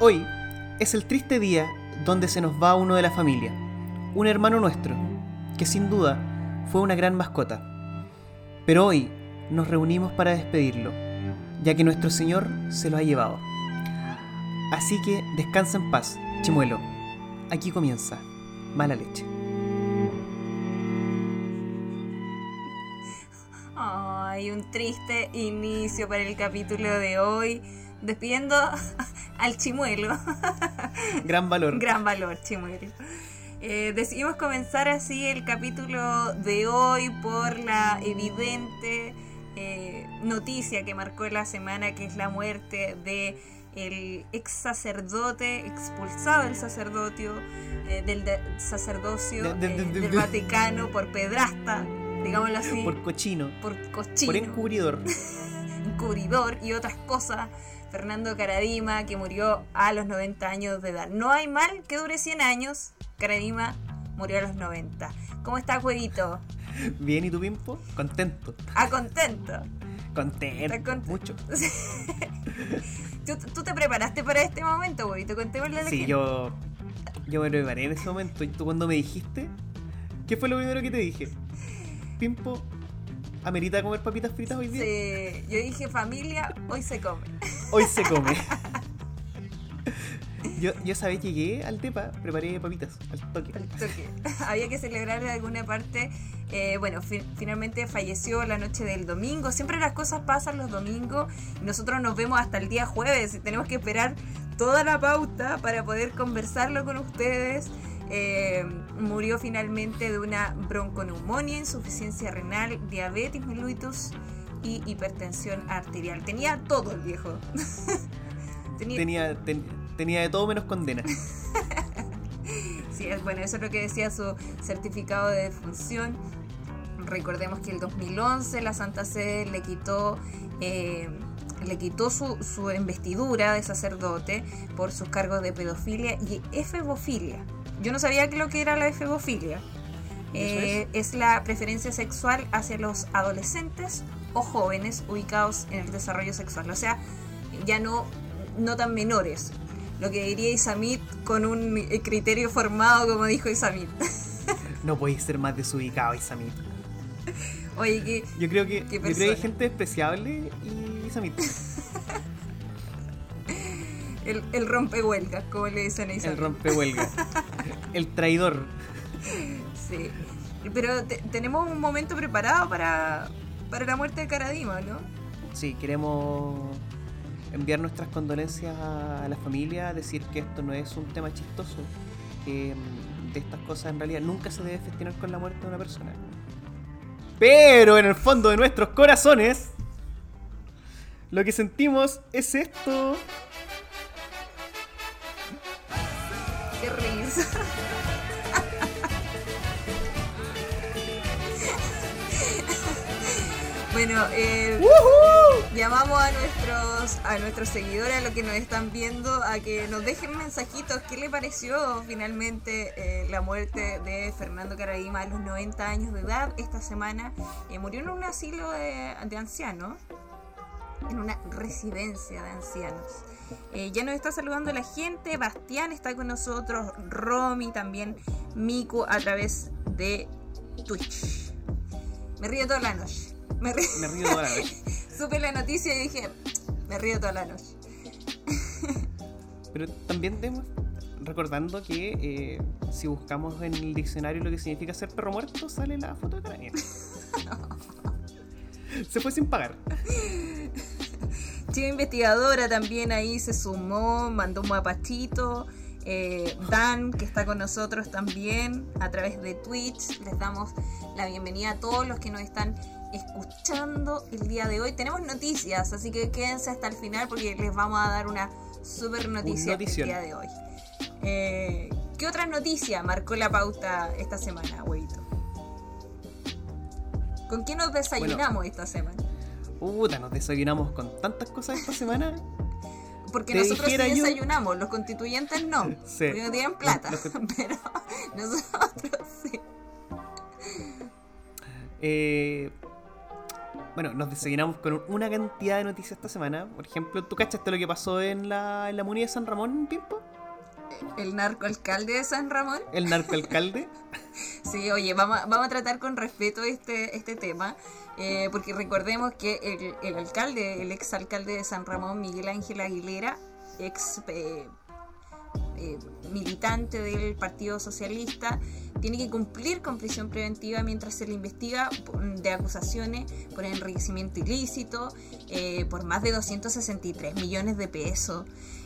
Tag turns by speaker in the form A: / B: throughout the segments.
A: Hoy es el triste día donde se nos va uno de la familia, un hermano nuestro, que sin duda fue una gran mascota. Pero hoy nos reunimos para despedirlo, ya que nuestro Señor se lo ha llevado. Así que descansa en paz, chimuelo. Aquí comienza Mala Leche.
B: Ay, un triste inicio para el capítulo de hoy. Despidiendo al chimuelo.
A: Gran valor.
B: Gran valor, chimuelo. Eh, decidimos comenzar así el capítulo de hoy por la evidente eh, noticia que marcó la semana, que es la muerte de el ex sacerdote expulsado del sacerdocio eh, del de- sacerdocio
A: De- de-
B: eh,
A: de- de-
B: del
A: de-
B: Vaticano por pedrasta, digámoslo así,
A: Por cochino.
B: por cochino
A: Por encubridor.
B: encubridor y otras cosas. Fernando Caradima, que murió a los 90 años de edad. No hay mal que dure 100 años. Caradima murió a los 90. ¿Cómo está, jueguito?
A: Bien, ¿y tu pimpo? Contento.
B: Ah, contento.
A: Contento. Mucho.
B: ¿Tú, tú te preparaste para este momento, jueguito? Contémosle a la
A: Sí,
B: gente.
A: yo. Yo me preparé en ese momento. ¿Y tú cuando me dijiste? ¿Qué fue lo primero que te dije? Pimpo, ¿amerita comer papitas fritas hoy día?
B: Sí, yo dije, familia, hoy se come.
A: Hoy se come. yo, yo esa vez llegué al depa, preparé papitas al toque.
B: Al toque. Había que celebrar de alguna parte. Eh, bueno, fi- finalmente falleció la noche del domingo. Siempre las cosas pasan los domingos. y Nosotros nos vemos hasta el día jueves y tenemos que esperar toda la pauta para poder conversarlo con ustedes. Eh, murió finalmente de una bronconeumonía, insuficiencia renal, diabetes mellitus y hipertensión arterial. Tenía todo el viejo. Tenía,
A: Tenía, ten- tenía de todo menos condena.
B: Sí, bueno, eso es lo que decía su certificado de defunción. Recordemos que el 2011 la Santa Sede le quitó, eh, le quitó su, su investidura de sacerdote por sus cargos de pedofilia y efebofilia. Yo no sabía que lo que era la efebofilia. Eh, es la preferencia sexual hacia los adolescentes o jóvenes ubicados en el desarrollo sexual. O sea, ya no, no tan menores. Lo que diría Isamit con un criterio formado, como dijo Isamit.
A: No podéis ser más desubicado, Isamit.
B: Oye, que
A: Yo creo que, yo creo que hay gente despreciable y Isamit.
B: El, el rompehuelgas, como le dicen a
A: El
B: Isamit.
A: rompehuelga. El traidor.
B: Sí. Pero te- tenemos un momento preparado para, para la muerte de Caradima, ¿no?
A: Sí, queremos enviar nuestras condolencias a la familia, decir que esto no es un tema chistoso, que mm, de estas cosas en realidad nunca se debe festejar con la muerte de una persona. Pero en el fondo de nuestros corazones, lo que sentimos es esto.
B: Bueno, eh, llamamos a nuestros a nuestros seguidores, a los que nos están viendo, a que nos dejen mensajitos. ¿Qué le pareció finalmente eh, la muerte de Fernando Caradima a los 90 años de edad esta semana? Eh, murió en un asilo de, de ancianos, en una residencia de ancianos. Eh, ya nos está saludando la gente, Bastián está con nosotros, Romy también, Miku a través de Twitch. Me río toda la noche. Me río.
A: Me río toda la noche.
B: Supe la noticia y dije, me río toda la noche.
A: Pero también debemos recordando que eh, si buscamos en el diccionario lo que significa ser perro muerto, sale la foto de Carabina. Se fue sin pagar.
B: Investigadora también ahí se sumó, mandó un mapachito. Eh, Dan, que está con nosotros también a través de Twitch. Les damos la bienvenida a todos los que nos están escuchando el día de hoy. Tenemos noticias, así que quédense hasta el final porque les vamos a dar una super noticia el día de hoy. Eh, ¿Qué otra noticia marcó la pauta esta semana, güeyito? ¿Con qué nos desayunamos esta semana?
A: Puta, nos desayunamos con tantas cosas esta semana.
B: Porque
A: Te
B: nosotros sí
A: yo-
B: desayunamos, los constituyentes no,
A: Sí.
B: porque no tienen plata,
A: Los- los-
B: pero nosotros sí.
A: Eh, bueno, nos desayunamos con una cantidad de noticias esta semana. Por ejemplo, ¿tú cachaste lo que pasó en la, en la de San Ramón, Pimpo?
B: El narcoalcalde de San Ramón.
A: El narcoalcalde.
B: sí, oye, vamos, vamos a tratar con respeto este, este tema, eh, porque recordemos que el, alcalde, el exalcalde de San Ramón, Miguel Ángel Aguilera, ex eh, eh, militante del Partido Socialista, tiene que cumplir con prisión preventiva mientras se le investiga de acusaciones por enriquecimiento ilícito, eh, por más de 263 millones de pesos.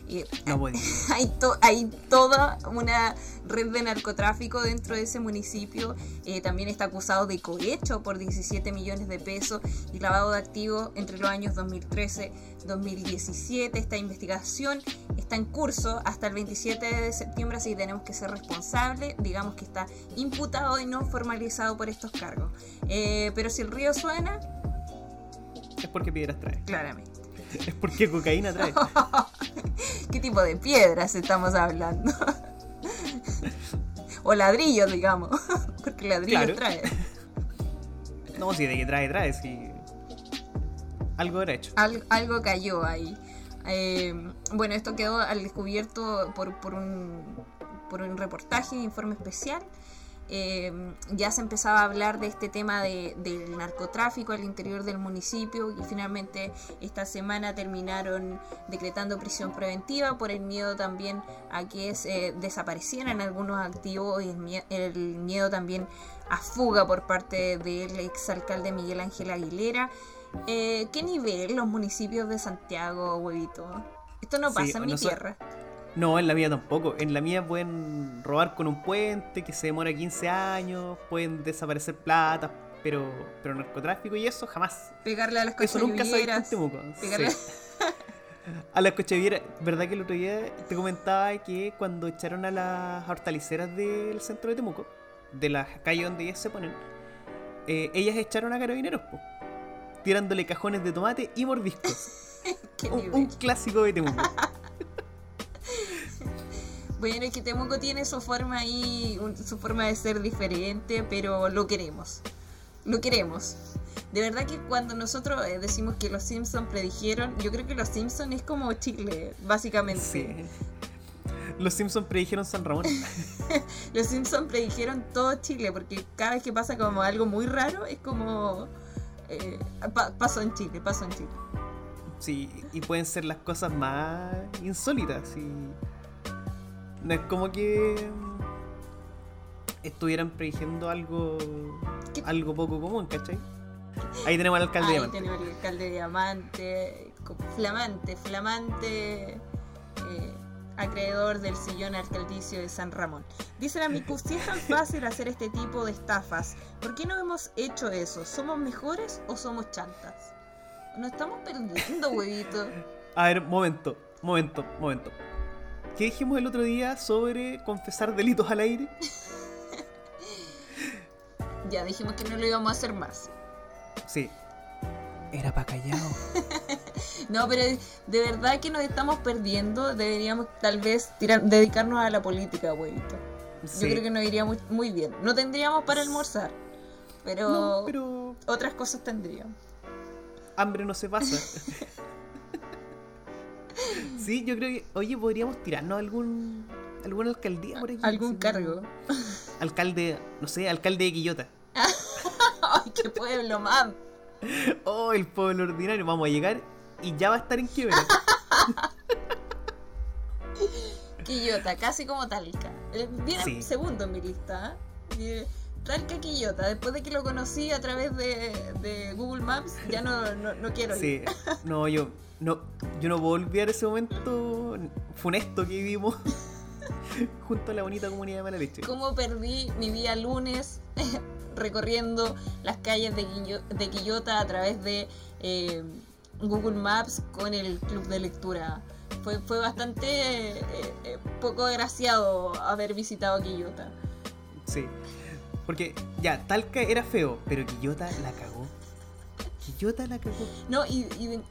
B: hay, hay toda una red de narcotráfico dentro de ese municipio. Eh, también está acusado de cohecho por 17 millones de pesos y lavado de activos entre los años 2013-2017. Esta investigación está en curso hasta el 27 de septiembre, así que tenemos que ser responsables. Digamos que está imputado y no formalizado por estos cargos. Eh, pero si el río suena...
A: Es porque piedras trae.
B: Claramente.
A: Es porque cocaína trae.
B: ¿Qué tipo de piedras estamos hablando? o ladrillos, digamos. Porque ladrillos trae.
A: No, si de que trae, trae, si. Algo era hecho.
B: algo cayó ahí. Eh, bueno, esto quedó al descubierto por, por, un, por un reportaje, informe especial Em, ya se empezaba a hablar de este tema de, del narcotráfico al interior del municipio y finalmente esta semana terminaron decretando prisión preventiva por el miedo también a que se desaparecieran algunos activos y el, miedo también a fuga por parte del exalcalde Miguel Ángel Aguilera. Eh, ¿Qué nivel los municipios de Santiago, huevito? Esto no pasa en mi tierra.
A: No, en la mía tampoco. En la mía pueden robar con un puente que se demora 15 años, pueden desaparecer plata, pero, pero narcotráfico y eso jamás.
B: Pegarle a las Eso
A: nunca se. Pegarle... a las cochevieras. ¿Verdad que el otro día te comentaba que cuando echaron a las hortaliceras del centro de Temuco, de la calle donde ellas se ponen, eh, ellas echaron a carabineros, po, tirándole cajones de tomate y mordiscos. un, un clásico de Temuco.
B: Bueno, es que Temuco tiene su forma ahí, su forma de ser diferente, pero lo queremos. Lo queremos. De verdad que cuando nosotros eh, decimos que los Simpsons predijeron, yo creo que los Simpsons es como Chile, básicamente. Sí.
A: Los Simpsons predijeron San Ramón.
B: los Simpsons predijeron todo Chile, porque cada vez que pasa como algo muy raro, es como... Eh, pasó en Chile, pasó en Chile.
A: Sí, y pueden ser las cosas más insólitas. Y no es como que estuvieran prediciendo algo algo poco común, ¿cachai? Ahí tenemos al alcalde
B: Ahí
A: Diamante.
B: tenemos al alcalde Diamante, flamante, flamante eh, acreedor del sillón alcaldicio de San Ramón. Dice la Miku, si es tan fácil hacer este tipo de estafas, ¿por qué no hemos hecho eso? ¿Somos mejores o somos chantas? Nos estamos perdiendo, huevito.
A: A ver, momento, momento, momento. ¿Qué dijimos el otro día sobre confesar delitos al aire?
B: ya dijimos que no lo íbamos a hacer más.
A: Sí. Era para callado.
B: no, pero de verdad que nos estamos perdiendo. Deberíamos tal vez dedicarnos a la política, abuelito. Yo creo que nos iría muy, bien. No tendríamos para almorzar, pero, pero... otras cosas tendríamos.
A: Hambre no se pasa. Sí, yo creo que, oye, podríamos tirarnos algún alguna alcaldía por aquí.
B: ¿Algún cargo?
A: Alcalde, no sé, alcalde de Quillota.
B: ¡Ay, qué pueblo, mam!
A: Oh, el pueblo ordinario. Vamos a llegar y ya va a estar en quiebra.
B: Quillota, casi como Talca. Eh, viene segundo en mi lista. ¿eh? Talca Quillota. Después de que lo conocí a través de, Google Maps, ya no, no, no quiero ir.
A: Sí, no, yo no, yo no puedo olvidar ese momento funesto que vivimos junto a la bonita comunidad de Malaleche.
B: ¿Cómo perdí mi día lunes recorriendo las calles de, Quillota a través de eh, Google Maps con el club de lectura? Fue, fue bastante eh, eh, poco agraciado haber visitado Quillota.
A: Sí, porque ya, Talca era feo, pero Quillota la cagó. Quillota la cagó.
B: No, y,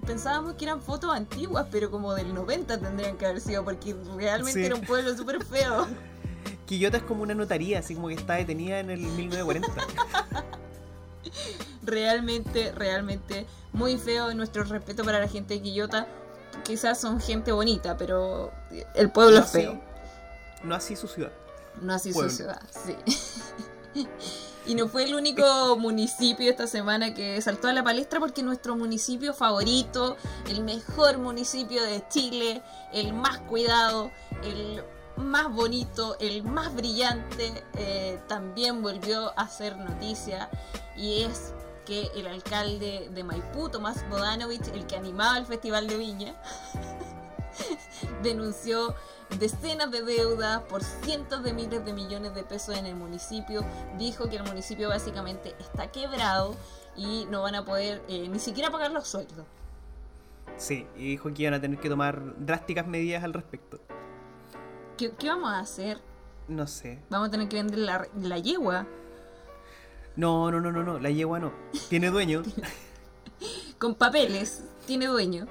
B: pensábamos que eran fotos antiguas, pero como del 90 tendrían que haber sido, porque realmente era un pueblo súper feo.
A: Quillota es como una notaría, así como que está detenida en el 1940.
B: realmente, realmente muy feo. Nuestro respeto para la gente de Quillota. Quizás son gente bonita, pero el pueblo
A: No
B: es feo.
A: así- no así su ciudad.
B: No así
A: Pueblo.
B: su ciudad, sí. y no fue el único municipio esta semana que saltó a la palestra porque nuestro municipio favorito, el mejor municipio de Chile, el más cuidado, el más bonito, el más brillante, eh, también volvió a hacer noticia. Y es que el alcalde de Maipú, Tomás Bodanovich, el que animaba el Festival de Viña, denunció decenas de deudas por cientos de miles de millones de pesos en el municipio. Dijo que el municipio básicamente está quebrado y no van a poder eh, ni siquiera pagar los sueldos.
A: Sí, y dijo que iban a tener que tomar drásticas medidas al respecto.
B: ¿Qué, qué vamos a hacer?
A: No sé.
B: Vamos a tener que vender la, la yegua
A: No, no, no, no, no. La yegua no. Tiene dueño.
B: con papeles. Tiene dueño.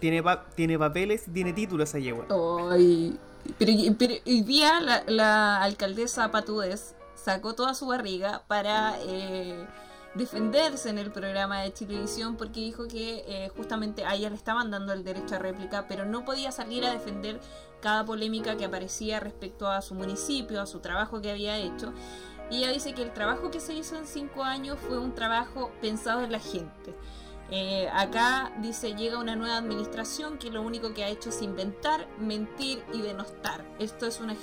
A: Tiene, pa- tiene papeles tiene título esa yegua.
B: Ay, pero, pero hoy día la, alcaldesa Patudez sacó toda su barriga para eh, defenderse en el programa de televisión porque dijo que eh, justamente a ella le estaban dando el derecho a réplica, pero no podía salir a defender cada polémica que aparecía respecto a su municipio, a su trabajo que había hecho. Y ella dice que el trabajo que se hizo en cinco años fue un trabajo pensado en la gente. Eh, acá dice llega una nueva administración que lo único que ha hecho es inventar, mentir y denostar. Esto es una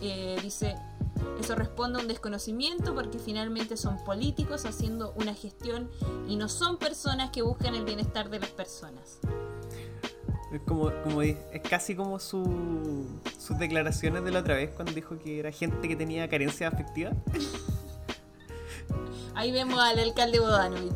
B: eh, dice eso responde a un desconocimiento porque finalmente son políticos haciendo una gestión y no son personas que buscan el bienestar de las personas.
A: Es como, como es casi como su, sus declaraciones de la otra vez cuando dijo que era gente que tenía carencia afectiva.
B: Ahí vemos al alcalde Bodanovich.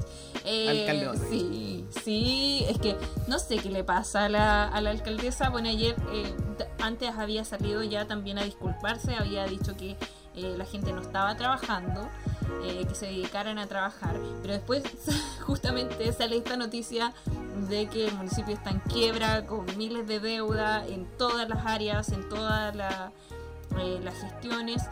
B: Eh. Sí, sí, es que no sé qué le pasa a la, a la alcaldesa. Bueno, ayer, eh, antes había salido ya también a disculparse, había dicho que eh, la gente no estaba trabajando, que se dedicaran a trabajar. Pero después, justamente, sale esta noticia de que el municipio está en quiebra, con miles de deuda en todas las áreas, en todas la- las gestiones.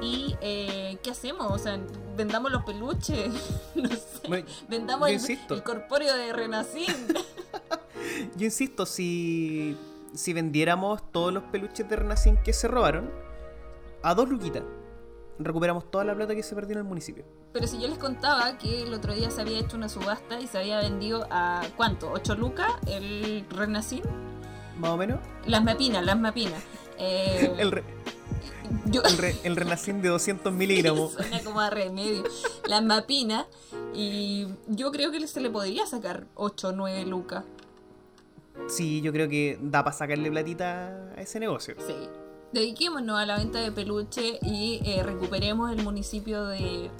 B: ¿Y eh, qué hacemos? O sea, vendamos los peluches, no sé.
A: Bueno,
B: Vendamos el, corpóreo de Renacín.
A: Yo insisto, si, si vendiéramos todos los peluches de Renacín que se robaron, a dos luquitas, recuperamos toda la plata que se perdió en el municipio.
B: Pero si yo les contaba que el otro día se había hecho una subasta y se había vendido a ¿cuánto? ¿8 lucas el Renacín?
A: Más o menos.
B: Las mapinas, las mapinas. Eh,
A: El, re-
B: yo,
A: el, re- el Renacín de 200 miligramos.
B: Suena como a remedio. Las mapinas. Y yo creo que se le podría sacar 8 o 9 lucas.
A: Sí, yo creo que da para sacarle platita a ese negocio.
B: Sí. Dediquémonos a la venta de peluche y eh, recuperemos el municipio de,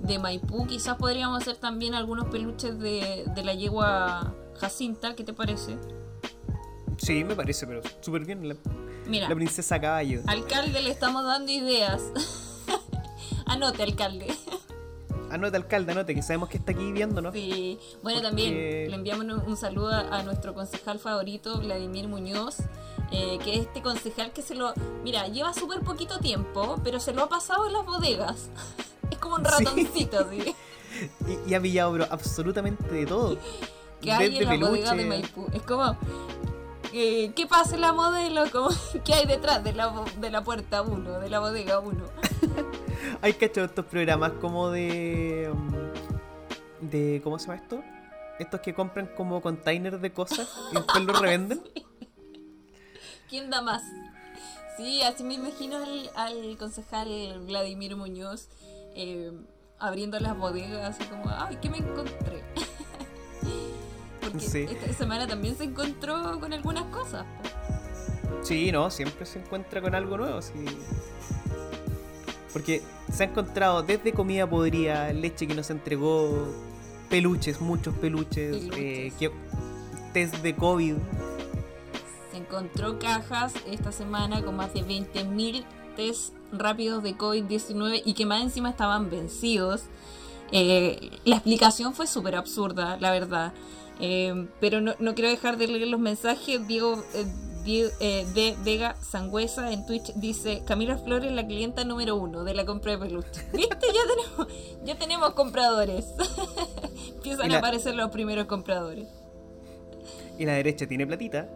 B: de Maipú. Quizás podríamos hacer también algunos peluches de, de la yegua Jacinta. ¿Qué te parece?
A: Sí, me parece, pero súper bien. La,
B: Mira,
A: la princesa caballo.
B: alcalde, le estamos dando ideas. Anote, alcalde.
A: Anote, alcalde, anote, que sabemos que está aquí viéndonos.
B: Sí. Bueno,
A: Porque-
B: también le enviamos un, saludo a, nuestro concejal favorito, Vladimir Muñoz, eh, que es este concejal que se lo... Mira, lleva súper poquito tiempo, pero se lo ha pasado en las bodegas. Es como un
A: Sí.
B: ratoncito, así.
A: Y, y ha pillado bro, absolutamente de todo.
B: Que hay
A: Desde
B: en la bodega de
A: peluche.
B: Maipú. Es como... eh, ¿Qué pasa la modelo? Como, ¿Qué hay detrás de la, de la puerta 1, de la bodega 1?
A: Hay cachado estos programas como de. um, de ¿Cómo se llama esto? Estos que compran como containers de cosas y después los revenden.
B: ¿Quién da más? Sí, así me imagino al, al concejal Vladimir Muñoz eh, abriendo las bodegas, así como, ay, ¿qué me encontré? Porque
A: Sí.
B: esta semana también se encontró con algunas cosas.
A: Sí, no, siempre se encuentra con algo nuevo. Sí. Porque se ha encontrado desde comida podrida, leche que nos entregó, peluches, muchos peluches,
B: Peluches.
A: eh, que- test de COVID.
B: Se encontró cajas esta semana con más de 20.000 test rápidos de COVID-19 y que más encima estaban vencidos. Eh, la explicación fue súper absurda, la verdad. Eh, pero no, no, quiero dejar de leer los mensajes. Diego, eh, de Vega Sangüesa en Twitch dice: Camila Flores, la clienta número uno de la compra de peluche. ¿Viste? Ya tenemos, ya tenemos compradores. Empiezan a aparecer los primeros compradores.
A: Y la derecha tiene platita.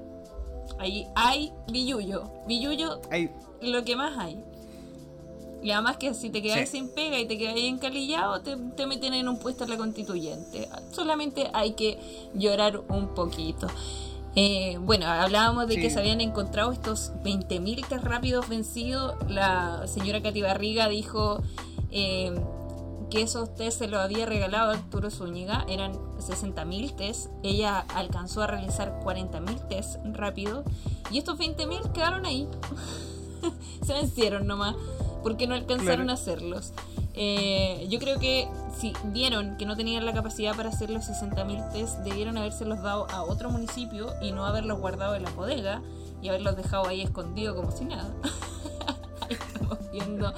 B: Ahí hay billuyo. Billuyo, hay... lo que más hay. Y además que si te quedas sin pega y te quedas encalillado, te, te meten en un puesto en la constituyente. Solamente hay que llorar un poquito. Eh, bueno, hablábamos de que se habían encontrado estos 20.000 test rápidos vencidos. La señora Katy Barriga dijo eh, que esos test se los había regalado Arturo Zúñiga. Eran 60.000 test. Ella alcanzó a realizar 40.000 test rápidos. Y estos 20.000 quedaron ahí. se vencieron nomás porque no alcanzaron a hacerlos. Eh, yo creo que si vieron que no tenían la capacidad para hacer los 60.000 test, debieron habérselos dado a otro municipio y no haberlos guardado en la bodega y haberlos dejado ahí escondidos como si nada. ahí estamos viendo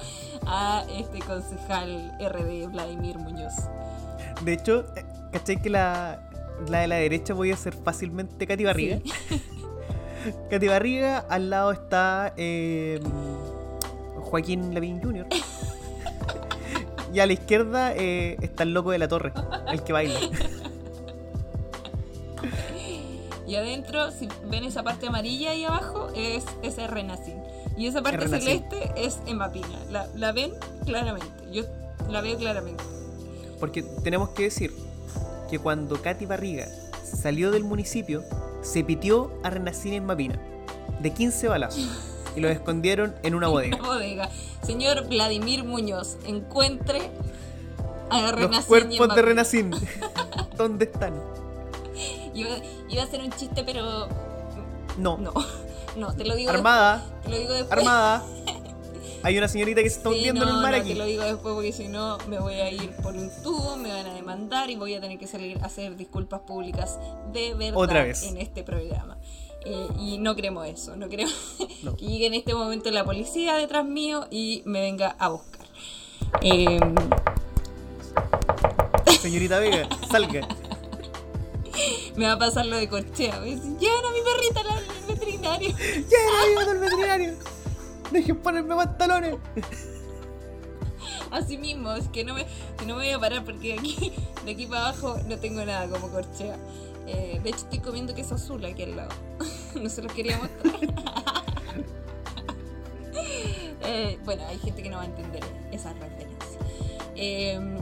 B: a este concejal RD Vladimir Muñoz.
A: De hecho, eh, ¿cachai que la, la de la derecha voy a ser fácilmente Katy Barriga? Katy Barriga, al lado está eh, Joaquín Lavín Jr. Y a la izquierda eh, está el loco de la torre, el que baila.
B: Y adentro, si ven esa parte amarilla ahí abajo, es ese Renacín. Y esa parte celeste es Emapina. La, la ven claramente. Yo la veo claramente.
A: Porque tenemos que decir que cuando Katy Barriga salió del municipio, se pitió a Renacín en Mapina. De 15 balazos. Y los escondieron en una bodega.
B: bodega. Señor Vladimir Muñoz, encuentre a
A: Renacín. Los cuerpos de Renacín. ¿Dónde están?
B: Iba, a ser un chiste, pero.
A: No.
B: No. No, te lo digo
A: Armada.
B: Después. Te lo digo después.
A: Armada. Hay una señorita que se está hundiendo en el mar
B: no,
A: aquí.
B: Te lo digo después porque si no me voy a ir por un tubo, me van a demandar y voy a tener que salir a hacer disculpas públicas de verdad
A: Otra vez.
B: en este programa. Eh, y no queremos eso, no queremos que llegue en este momento la policía detrás mío y me venga a buscar. Em,
A: Señorita Vega, salga.
B: me va a pasar lo de corchea. Llevan a mi perrita al veterinario.
A: Llevan a al veterinario. Dejen ponerme pantalones.
B: Así mismo, es que no me, que no me voy a parar porque de aquí, de aquí para abajo no tengo nada como corchea. Eh, de hecho, estoy comiendo queso azul aquí al lado. no se los quería mostrar. Eh, bueno, hay gente que no va a entender esa referencia. Em,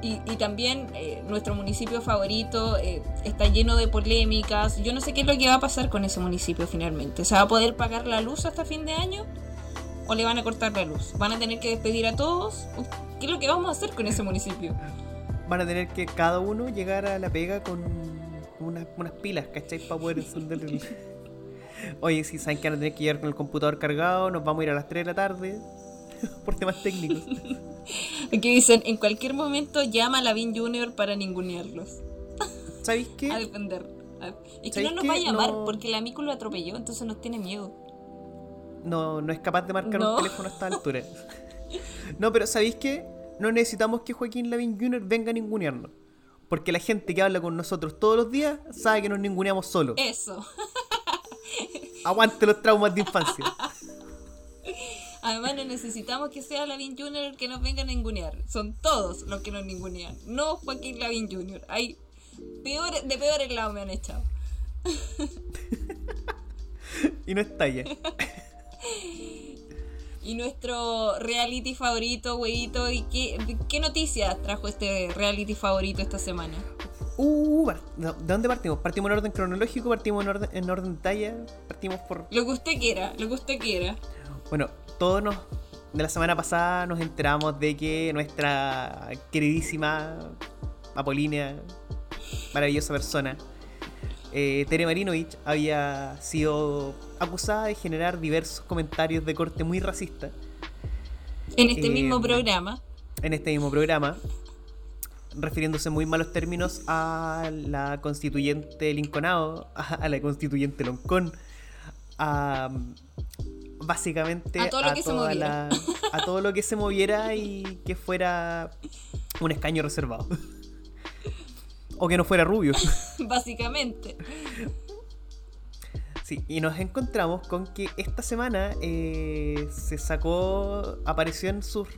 B: y, también eh, nuestro municipio favorito está lleno de polémicas. Yo no sé qué es lo que va a pasar con ese municipio finalmente. ¿Se va a poder pagar la luz hasta fin de año? ¿O le van a cortar la luz? ¿Van a tener que despedir a todos? ¿Qué es lo que vamos a hacer con ese municipio?
A: Van a tener que cada uno llegar a la pega con unas, unas pilas, ¿cachai? Para poder encender el... Oye, si saben que van a tener que llegar con el computador cargado, nos vamos a ir a las 3 de la tarde por temas técnicos.
B: Aquí dicen, en cualquier momento llama a Lavin Junior para ningunearlos.
A: ¿Sabéis qué?
B: A defender. Es que no nos va a llamar porque el amigo lo atropelló, entonces nos tiene miedo.
A: No, no es capaz de marcar un teléfono a esta altura. no, pero ¿sabéis qué? No necesitamos que Joaquín Lavin Jr. venga a ningunearnos. Porque la gente que habla con nosotros todos los días sabe que nos ninguneamos solos.
B: Eso.
A: Aguante los traumas de infancia.
B: Además, no necesitamos que sea Lavin Jr. el que nos venga a ningunear. Son todos los que nos ningunean. No Joaquín Lavin Jr. Hay peor, de peores lados me han echado.
A: y no estalla.
B: Y nuestro reality favorito, huevito. ¿Y qué, qué noticias trajo este reality favorito esta semana?
A: Uh, ¿de dónde partimos? ¿Partimos en orden cronológico? ¿Partimos en orden, en orden talla? ¿Partimos por...?
B: Lo que usted quiera, lo que usted quiera.
A: Bueno, todos nos... De la semana pasada nos enteramos de que nuestra queridísima Apolínea, maravillosa persona, eh, Tere Marinovich había sido acusada de generar diversos comentarios de corte muy racista.
B: En este mismo eh, programa.
A: En este mismo programa. Refiriéndose en muy malos términos a la constituyente Lincolnado, a la constituyente Loncón, a básicamente
B: a todo lo que se moviera.
A: a todo lo que se moviera y que fuera Un escaño reservado. O que no fuera rubio.
B: Básicamente.
A: Sí, y nos encontramos con que esta semana eh, se sacó, apareció en sus,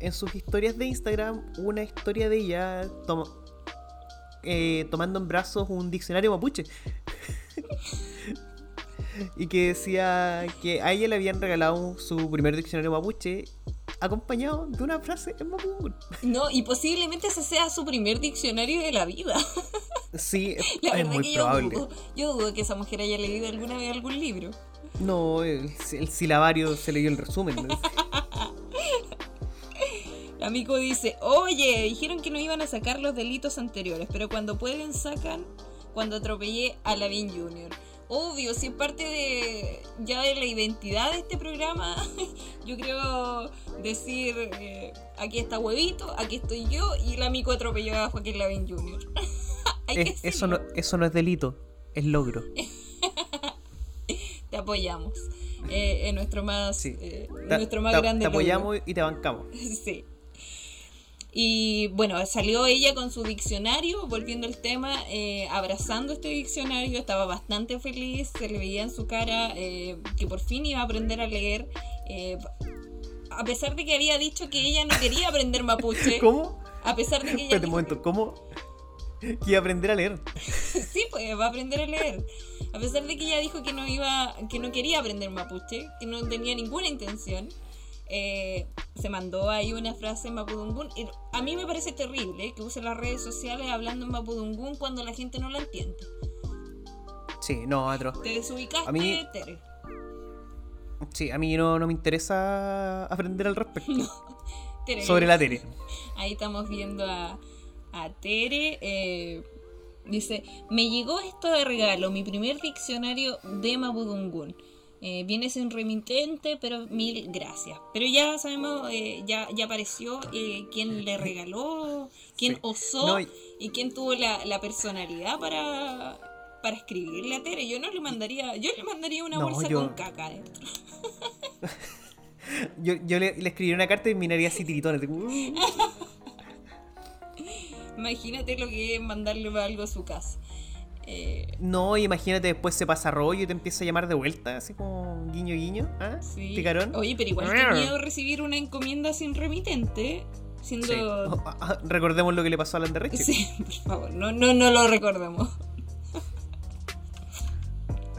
A: en sus historias de Instagram una historia de ella eh, tomando en brazos un diccionario mapuche. y que decía que a ella le habían regalado su primer diccionario mapuche acompañado de una frase en mapudungun.
B: No, y posiblemente ese sea su primer diccionario de la vida.
A: Sí, es muy probable.
B: Yo dudo, que esa mujer haya leído alguna vez algún libro.
A: No, el, el silabario se leyó el resumen.
B: amigo dice, oye, dijeron que no iban a sacar los delitos anteriores, pero cuando pueden sacan cuando atropellé a Lavin Jr. Obvio, si es parte de ya de la identidad de este programa, yo creo decir, eh, aquí está Huevito, aquí estoy yo y el amigo atropelló a Joaquín Lavin Jr.
A: eso, no, eso no es delito, es logro.
B: te apoyamos. Eh, en nuestro más, eh, nuestro más grande
A: Te apoyamos y te bancamos.
B: sí. Y bueno, salió ella con su diccionario, volviendo al tema, eh, abrazando este diccionario, estaba bastante feliz, se le veía en su cara eh, que por fin iba a aprender a leer, eh, a pesar de que había dicho que ella no quería aprender mapuche.
A: ¿Cómo?
B: A pesar de que ella...
A: Espérate un momento, ¿cómo? Que iba a aprender a leer.
B: sí, pues va a aprender a leer. A pesar de que ella dijo que no iba, que no quería aprender mapuche, que no tenía ninguna intención. Eh, se mandó ahí una frase en Mapudungun. Y a mí me parece terrible que use las redes sociales hablando en Mapudungun cuando la gente no la entiende.
A: Sí, no, otro.
B: Te desubicaste, a mí... Tere.
A: Sí, a mí no, no me interesa aprender al respecto. Sobre la Tere.
B: Ahí estamos viendo a, a Tere. Eh, dice, me llegó esto de regalo, mi primer diccionario de Mapudungun. Eh, viene sin remitente, pero mil gracias. Pero ya sabemos, eh, ya, ya apareció eh, quién le regaló, quién osó y... quién tuvo la, personalidad para, para escribirle a Tere. Yo no le mandaría, yo le mandaría una bolsa con caca adentro.
A: yo yo le, le, escribiría una carta y miraría así tiritones.
B: Imagínate lo que es mandarle algo a su casa.
A: Eh, no, imagínate después se pasa rollo y te empieza a llamar de vuelta, así como guiño guiño. ¿Ah?
B: Sí. ¿Picarón? Oye, pero igual que miedo recibir una encomienda sin remitente. Siendo...
A: Oh, ah, ah, recordemos lo que le pasó a Alan
B: Sí, por favor, no, no, no lo recordemos.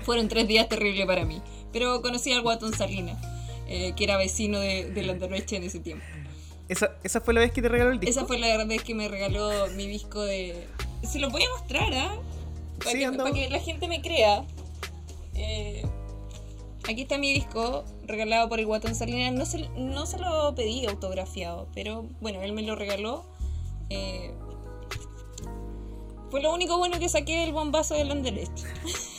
B: Fueron tres días terribles para mí. Pero conocí al Guatón Salina, eh, que era vecino de, de en ese tiempo.
A: ¿Esa, ¿Esa fue la vez que te regaló el disco?
B: Esa fue la vez que me regaló mi disco de... Se lo voy a mostrar, ¿ah? Para, que, la gente me crea. Eh, aquí está mi disco, regalado por el Guatón Salinas. No se, no se lo pedí autografiado, pero bueno, él me lo regaló. Eh, fue lo único bueno que saqué del bombazo de Landerreche.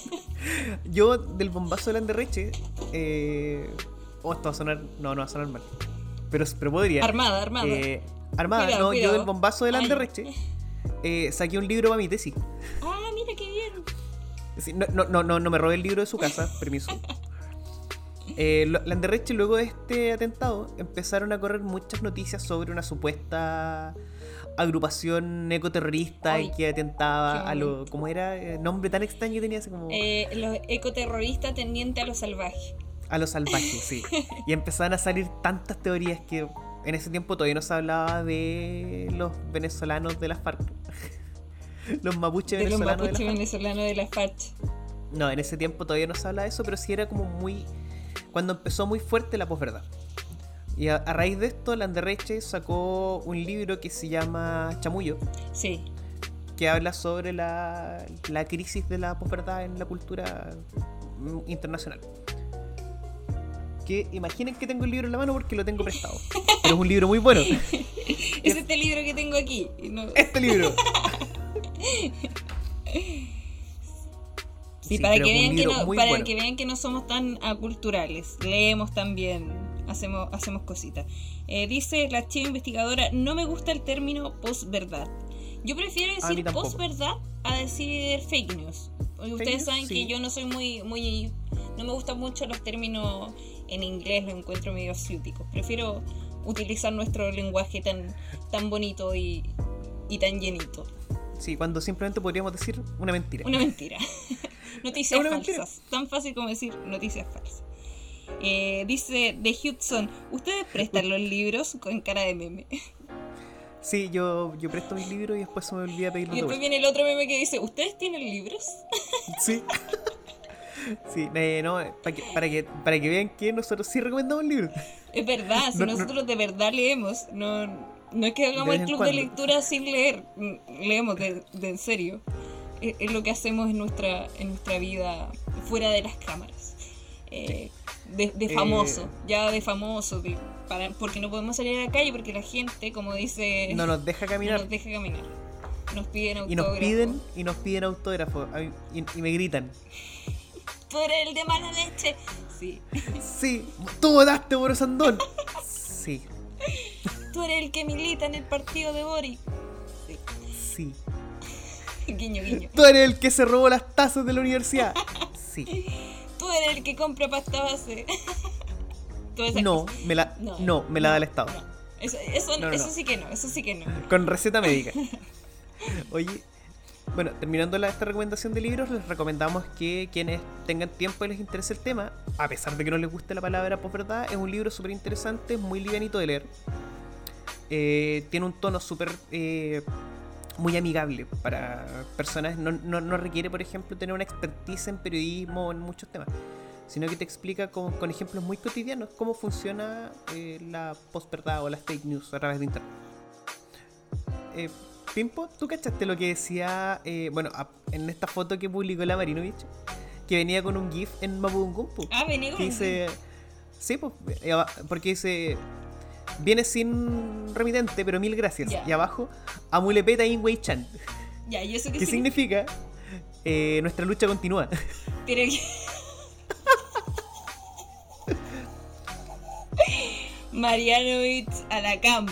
A: Yo del bombazo de Landerreche. Eh... Oh, esto va a sonar. No, no va a sonar mal. Pero, pero podría.
B: Armada, armada.
A: Eh, armada, no, yo del bombazo de Landerreche. Eh, saqué un libro para mi tesis.
B: Ah.
A: No, no, no, no, me robé el libro de su casa, permiso. Eh, Landerreche, luego de este atentado, empezaron a correr muchas noticias sobre una supuesta agrupación ecoterrorista y que atentaba a lo. ¿Cómo era? Eh, nombre tan extraño que tenía así como.
B: Eh, los ecoterroristas tendientes a lo salvaje.
A: A lo salvaje, sí. Y empezaron a salir tantas teorías que en ese tiempo todavía no se hablaba de los venezolanos de las FARC. Los mapuches venezolanos.
B: Los mapuches venezolanos de las FARC.
A: No, en ese tiempo todavía no se hablaba de eso, pero sí era como muy. Cuando empezó muy fuerte la posverdad. Y a, raíz de esto, Landerreche sacó un libro que se llama Chamullo.
B: Sí.
A: Que habla sobre la, la crisis de la posverdad en la cultura internacional que imaginen que tengo el libro en la mano porque lo tengo prestado. Pero es un libro muy bueno.
B: es este libro que tengo aquí.
A: Este libro.
B: Sí, para, que vean que, no, para que vean que no somos tan aculturales, leemos también, hacemos, hacemos cositas. Eh, dice la chiva investigadora, no me gusta el término posverdad. Yo prefiero decir posverdad a decir fake news. ustedes saben que yo no soy muy, muy, no me gustan mucho los términos en inglés lo encuentro medio ciútico. Prefiero utilizar nuestro lenguaje tan, tan bonito y, y tan llenito.
A: Sí, cuando simplemente podríamos decir una mentira.
B: Una mentira. noticias
A: Una
B: falsas.
A: mentira.
B: Tan fácil como decir noticias falsas. Eh, dice de Hudson, ¿ustedes prestan los libros con cara de meme?
A: Sí, yo, yo presto mis libros y después se me olvida pedirlos
B: Y
A: de
B: después viene el otro meme que dice, ¿ustedes tienen libros?
A: Sí. Sí, eh, no, para que, para, que, para que vean que nosotros sí recomendamos libros.
B: Es verdad, si
A: No, no.
B: nosotros de verdad leemos, no, no es que hagamos el club de lectura sin leer, leemos de, de en serio. Es, es lo que hacemos en nuestra, en nuestra vida fuera de las cámaras. Eh, de, de
A: Eh.
B: famoso, ya de famoso, de- para, porque no podemos salir a la calle porque la gente, como dice,
A: No nos deja
B: no
A: caminar.
B: nos deja caminar. Nos piden
A: Y nos
B: autógrafo.
A: piden, y nos piden autógrafos. Y, y me gritan.
B: Eres el de mala leche. Sí.
A: Sí, tú votaste por Osandón. Sí,
B: Tú eres el que milita en el partido de Boris.
A: sí.
B: Guiño, guiño.
A: Tú eres el que se robó las tazas de la universidad. Sí.
B: Tú eres el que compra pasta base.
A: No,
B: cosas.
A: me la,
B: No,
A: no, me la da el
B: no.
A: Estado.
B: Eso, eso,
A: No, no,
B: eso
A: no.
B: sí que no, eso sí que no.
A: Con receta médica. Oye, bueno, terminando la, esta recomendación de libros, les recomendamos que quienes tengan tiempo y les interese el tema, a pesar de que no les guste la palabra posverdad, es un libro súper interesante, muy livianito de leer. Eh, tiene un tono súper eh, muy amigable para personas. No, no- no requiere, por ejemplo, tener una expertise en periodismo o en muchos temas, sino que te explica con, con ejemplos muy cotidianos cómo funciona eh, la posverdad o las fake news a través de internet. Eh, Pimpo, ¿tú cachaste lo que decía, bueno, en esta foto que publicó la Marinovich? Que venía con un GIF en Mapudungun,
B: Ah, venía con un
A: dice... Sí, pues, porque dice... Viene sin remitente, pero mil gracias. Y abajo, Amulepeta Inwei Chan.
B: Ya, ¿y eso qué,
A: ¿Qué significa? Eh, nuestra lucha continúa.
B: Pero Marianovich a la cam.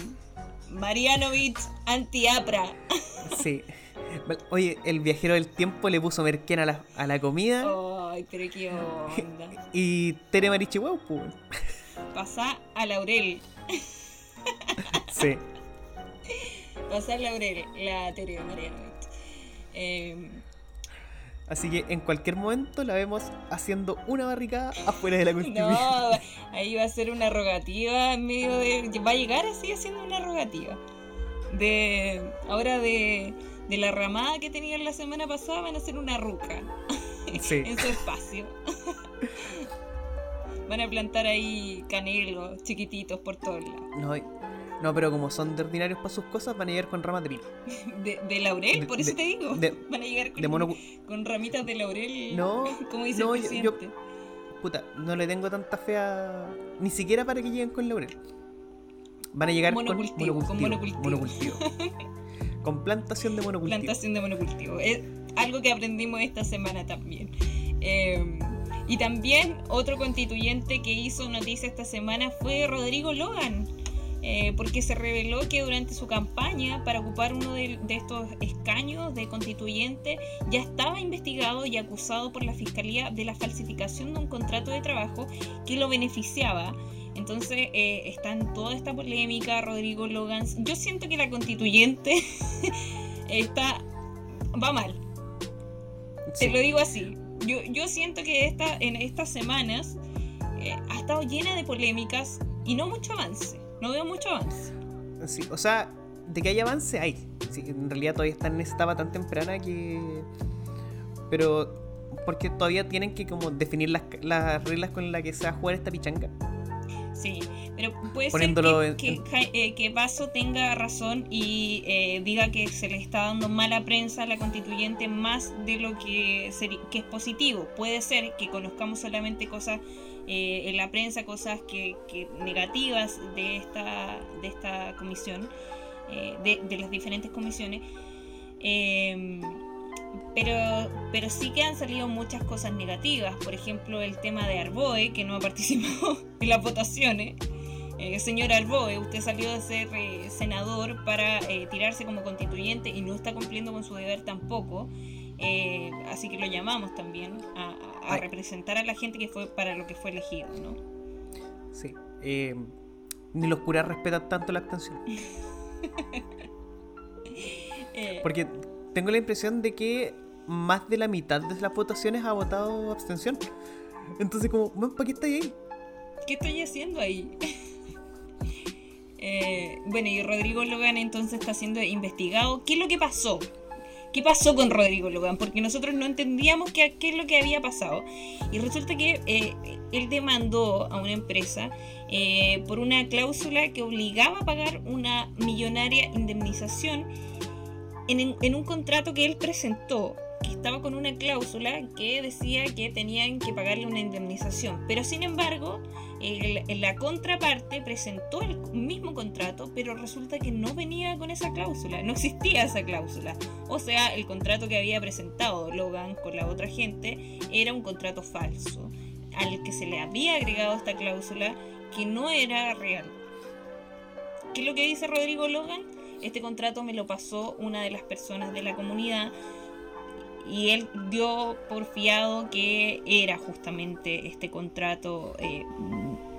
B: Marianovich anti-APRA.
A: sí. Oye, el viajero del tiempo le puso merquén a la, a la comida
B: Ay, pero qué onda.
A: y Tere Marichihuahua, pues.
B: Pasá a Laurel.
A: Sí.
B: Pasá a Laurel, la Tere Marianovich. Eh,
A: Así que en cualquier momento la vemos haciendo una barricada afuera de la constitución.
B: No, ahí va a ser una rogativa en medio de. Va a llegar así haciendo una rogativa. De. Ahora de. De la ramada que tenían la semana pasada van a hacer una ruca
A: Sí.
B: en su espacio. Van a plantar ahí canelos chiquititos por todos lados.
A: No, no, pero como son de ordinarios para sus cosas, van a llegar con ramas de pino.
B: De, de laurel,
A: De-
B: por eso
A: de-
B: te digo. Van a llegar con,
A: mono.
B: con ramitas de laurel.
A: No,
B: como dice
A: no,
B: el presidente.
A: yo- Puta, no le tengo tanta fe a. Ni siquiera para que lleguen con laurel. Van a llegar
B: Monocultivo,
A: con
B: con
A: monocultivo.
B: monocultivo.
A: monocultivo. con plantación de monocultivo.
B: plantación de monocultivo. Es algo que aprendimos esta semana también. Eh, y también otro constituyente que hizo noticia esta semana fue Rodrigo Logan, eh, porque se reveló que durante su campaña para ocupar uno de, de estos escaños de constituyente ya estaba investigado y acusado por la Fiscalía de la falsificación de un contrato de trabajo que lo beneficiaba. Entonces eh, está en toda esta polémica, Rodrigo Logan. Yo siento que la constituyente está va mal.
A: Sí.
B: Te lo digo así. Yo, yo siento que esta, en estas semanas eh, ha estado llena de polémicas y no mucho avance. No veo mucho avance.
A: Sí, o sea, de que hay avance, hay. Sí, en realidad todavía están en esa etapa tan temprana que. Pero. Porque todavía tienen que como definir las, las reglas con las que se va a jugar esta pichanga.
B: Sí, pero puede
A: Poniéndolo
B: ser que,
A: en-
B: que, eh, que Vaso tenga razón y eh, diga que se le está dando mala prensa a la constituyente más de lo que, que es positivo. Puede ser que conozcamos solamente cosas eh, en la prensa, cosas que, que negativas de esta, de esta comisión, eh, de, de las diferentes comisiones. Eh, pero, pero sí que han salido muchas cosas negativas. Por ejemplo, el tema de Arboe, que no ha participado en las votaciones. Eh, señor Arboe, usted salió de ser eh, senador para eh, tirarse como constituyente y no está cumpliendo con su deber tampoco. Eh, así que lo llamamos también a, representar a la gente que fue para lo que fue elegido, ¿no?
A: Sí. Ni los curas respetan tanto la abstención. Porque tengo la impresión de que más de la mitad de las votaciones ha votado abstención. Entonces, como, "Man, ¿para qué estáis ahí?
B: ¿Qué estoy haciendo ahí? Eh, bueno, y Rodrigo Logan entonces está siendo investigado. ¿Qué es lo que pasó? ¿Qué pasó con Rodrigo Logan? Porque nosotros no entendíamos qué, es lo que había pasado. Y resulta que eh, él demandó a una empresa eh, por una cláusula que obligaba a pagar una millonaria indemnización en, un contrato que él presentó estaba con una cláusula que decía que tenían que pagarle una indemnización. Pero sin embargo, el- la contraparte presentó el mismo contrato, pero resulta que no venía con esa cláusula, no existía esa cláusula. O sea, el contrato que había presentado Logan con la otra gente era un contrato falso, al que se le había agregado esta cláusula que no era real. ¿Qué es lo que dice Rodrigo Logan? Este contrato me lo pasó una de las personas de la comunidad y él dio por fiado que era justamente este contrato eh,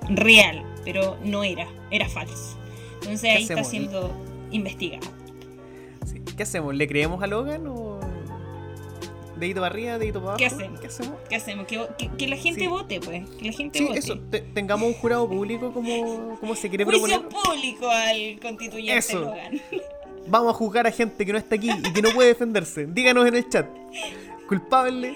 B: real, pero no era, era falso. Entonces ahí está
A: hacemos?
B: siendo investigado.
A: Sí. ¿Qué hacemos? ¿Le creemos a Logan o dedito para arriba, dedito para abajo?
B: ¿Qué hacemos?
A: ¿Qué hacemos?
B: ¿Qué hacemos? Que, que- que la gente
A: Sí.
B: vote, pues. Que la gente
A: Sí,
B: vote.
A: eso. te- tengamos un jurado público como, como se quiere
B: Juicio
A: proponer.
B: público al constituyente
A: Eso.
B: Logan.
A: Vamos a juzgar a gente que no está aquí y que no puede defenderse. Díganos en el chat. Culpable,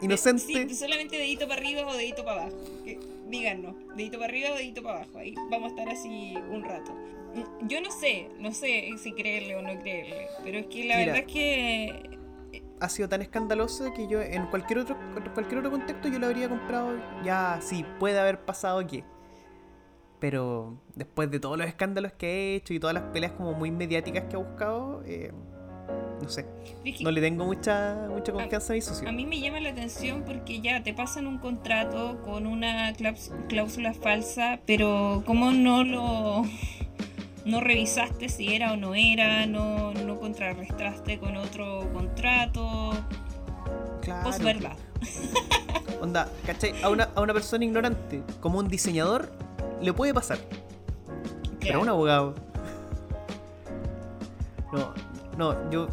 A: inocente.
B: Sí, solamente dedito para arriba o dedito para abajo. Que- Díganos, dedito para arriba o dedito para abajo. Ahí vamos a estar así un rato. Mm, Yo no sé, no sé si creerle o no creerle, pero es que la
A: Mira.
B: verdad es que
A: ha sido tan escandaloso que yo en cualquier otro en cualquier otro contexto yo lo habría comprado ya sí puede haber pasado aquí pero después de todos los escándalos que he hecho y todas las peleas como muy mediáticas que ha buscado eh, no sé no le tengo mucha mucha confianza a mi socio
B: a mí me llama la atención porque ya te pasan un contrato con una cláusula falsa, pero ¿cómo no lo no revisaste si era o no era? No, no contrarrestaste con otro contrato.
A: claro
B: Pues verdad.
A: onda ¿cachai? A una, a una persona ignorante como un diseñador le puede pasar pero a un abogado no no yo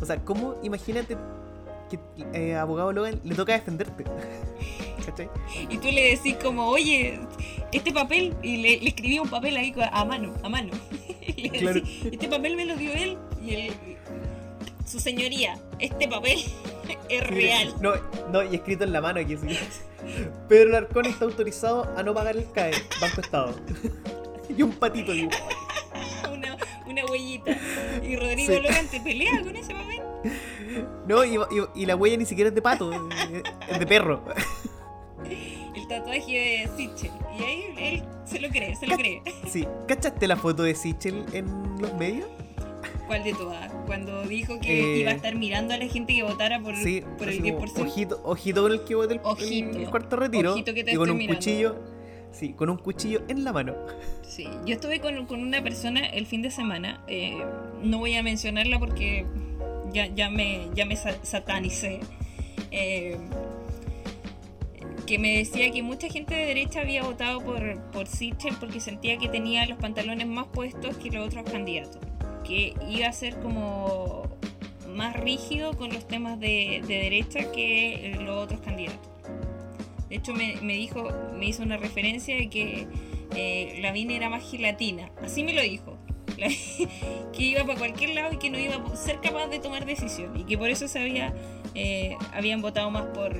A: o sea cómo imagínate que eh, abogado Logan le toca defenderte ¿cachai?
B: Y tú le decís como, oye, este papel, y le, le escribí un papel ahí a mano, a mano. Y le
A: Claro.
B: decís, este papel me lo dio él, y él, su señoría, este papel es real.
A: no, no y escrito en la mano aquí así Pedro Larcón está autorizado a no pagar el CAE Banco Estado y un patito dibujado
B: Una, una huellita. Y Rodrigo
A: Sí.
B: Logan te pelea con ese papel.
A: no y, y- y la huella ni siquiera es de pato es- es de perro
B: El tatuaje de Sichel. Y ahí él se lo cree, se lo cree.
A: sí ¿cachaste la foto de Sichel en los medios?
B: ¿Cuál de todas? Cuando dijo que
A: Eh,
B: iba a estar mirando a la gente que votara por,
A: Sí,
B: por el
A: así como,
B: 10%.
A: ojito, ojito con el que vote el,
B: Ojito.
A: el cuarto retiro.
B: Ojito que te
A: y con un
B: mirando.
A: cuchillo. Sí, con un cuchillo en la mano.
B: Sí, yo estuve con, con una persona el fin de semana, eh, no voy a mencionarla porque ya, ya me, ya me sa- satanicé, eh, que me decía que mucha gente de derecha había votado por, por Sichel porque sentía que tenía los pantalones más puestos que los otros candidatos, que iba a ser como más rígido con los temas de, de derecha que los otros candidatos. De hecho, me, me dijo, me hizo una referencia de que eh, Lavín era más gelatina. Así me lo dijo. La- que iba para cualquier lado y que no iba a ser capaz de tomar decisión. Y que por eso se había, eh, habían votado más por,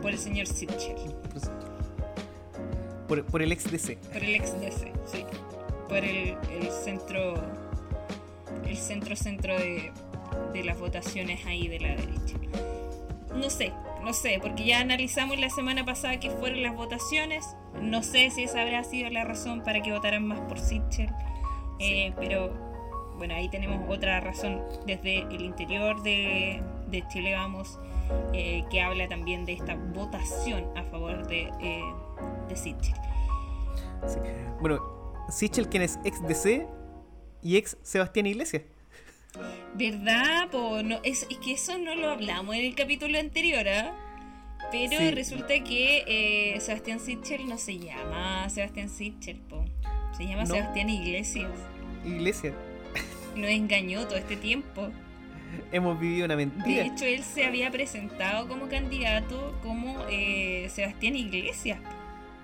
B: por el señor Sitchell.
A: Por, por el ex DC.
B: Por el ex DC, sí. Por el, el centro. El centro centro de, de las votaciones ahí de la derecha. No sé, no sé, porque ya analizamos la semana pasada que fueron las votaciones. No sé si esa habrá sido la razón para que votaran más por Sitchell. Eh, pero bueno, ahí tenemos otra razón desde el interior de, de Chile Vamos, eh, que habla también de esta votación a favor de, eh, de Sitchell.
A: Sí. Bueno, Sichel, quien es ex DC y ex Sebastián Iglesias.
B: ¿Verdad? Po? No, es, es que eso no lo hablamos en el capítulo anterior, ¿ah? Pero
A: Sí.
B: resulta que eh, Sebastián Sichel no se llama Sebastián Sichel, po. se llama
A: No.
B: Sebastián Iglesias.
A: Iglesia,
B: Nos engañó todo este tiempo.
A: hemos vivido una
B: De
A: mentira.
B: hecho, él se había presentado como candidato como eh, Sebastián Iglesias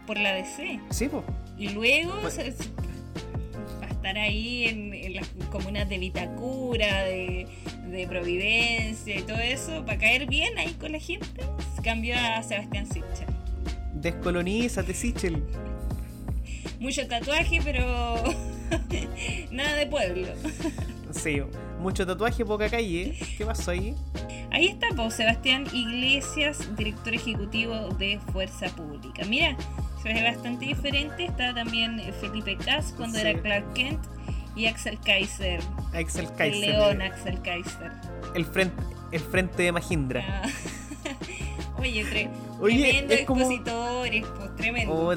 B: por la DC.
A: Sí, pues.
B: Y luego
A: Pues-
B: se- estar ahí en, en las comunas de Vitacura, de, de Providencia y todo eso, para caer bien ahí con la gente, cambió a Sebastián Sichel.
A: Descolonízate, Sichel.
B: Mucho tatuaje, pero nada de pueblo.
A: Sí, mucho tatuaje, poca calle. ¿Qué pasó ahí?
B: Ahí está, pues, Sebastián Iglesias, director ejecutivo de Fuerza Pública. Mira, ve bastante diferente. Está también eh, Felipe Cas cuando
A: Sí.
B: era Clark Kent y Axel Kaiser,
A: Axel
B: el
A: Kaiser.
B: león Axel Kaiser.
A: El frente, el frente de Mahindra.
B: Ah. Oye, tre-
A: Oye,
B: tremendo
A: es como-
B: expositores, pues tremendo.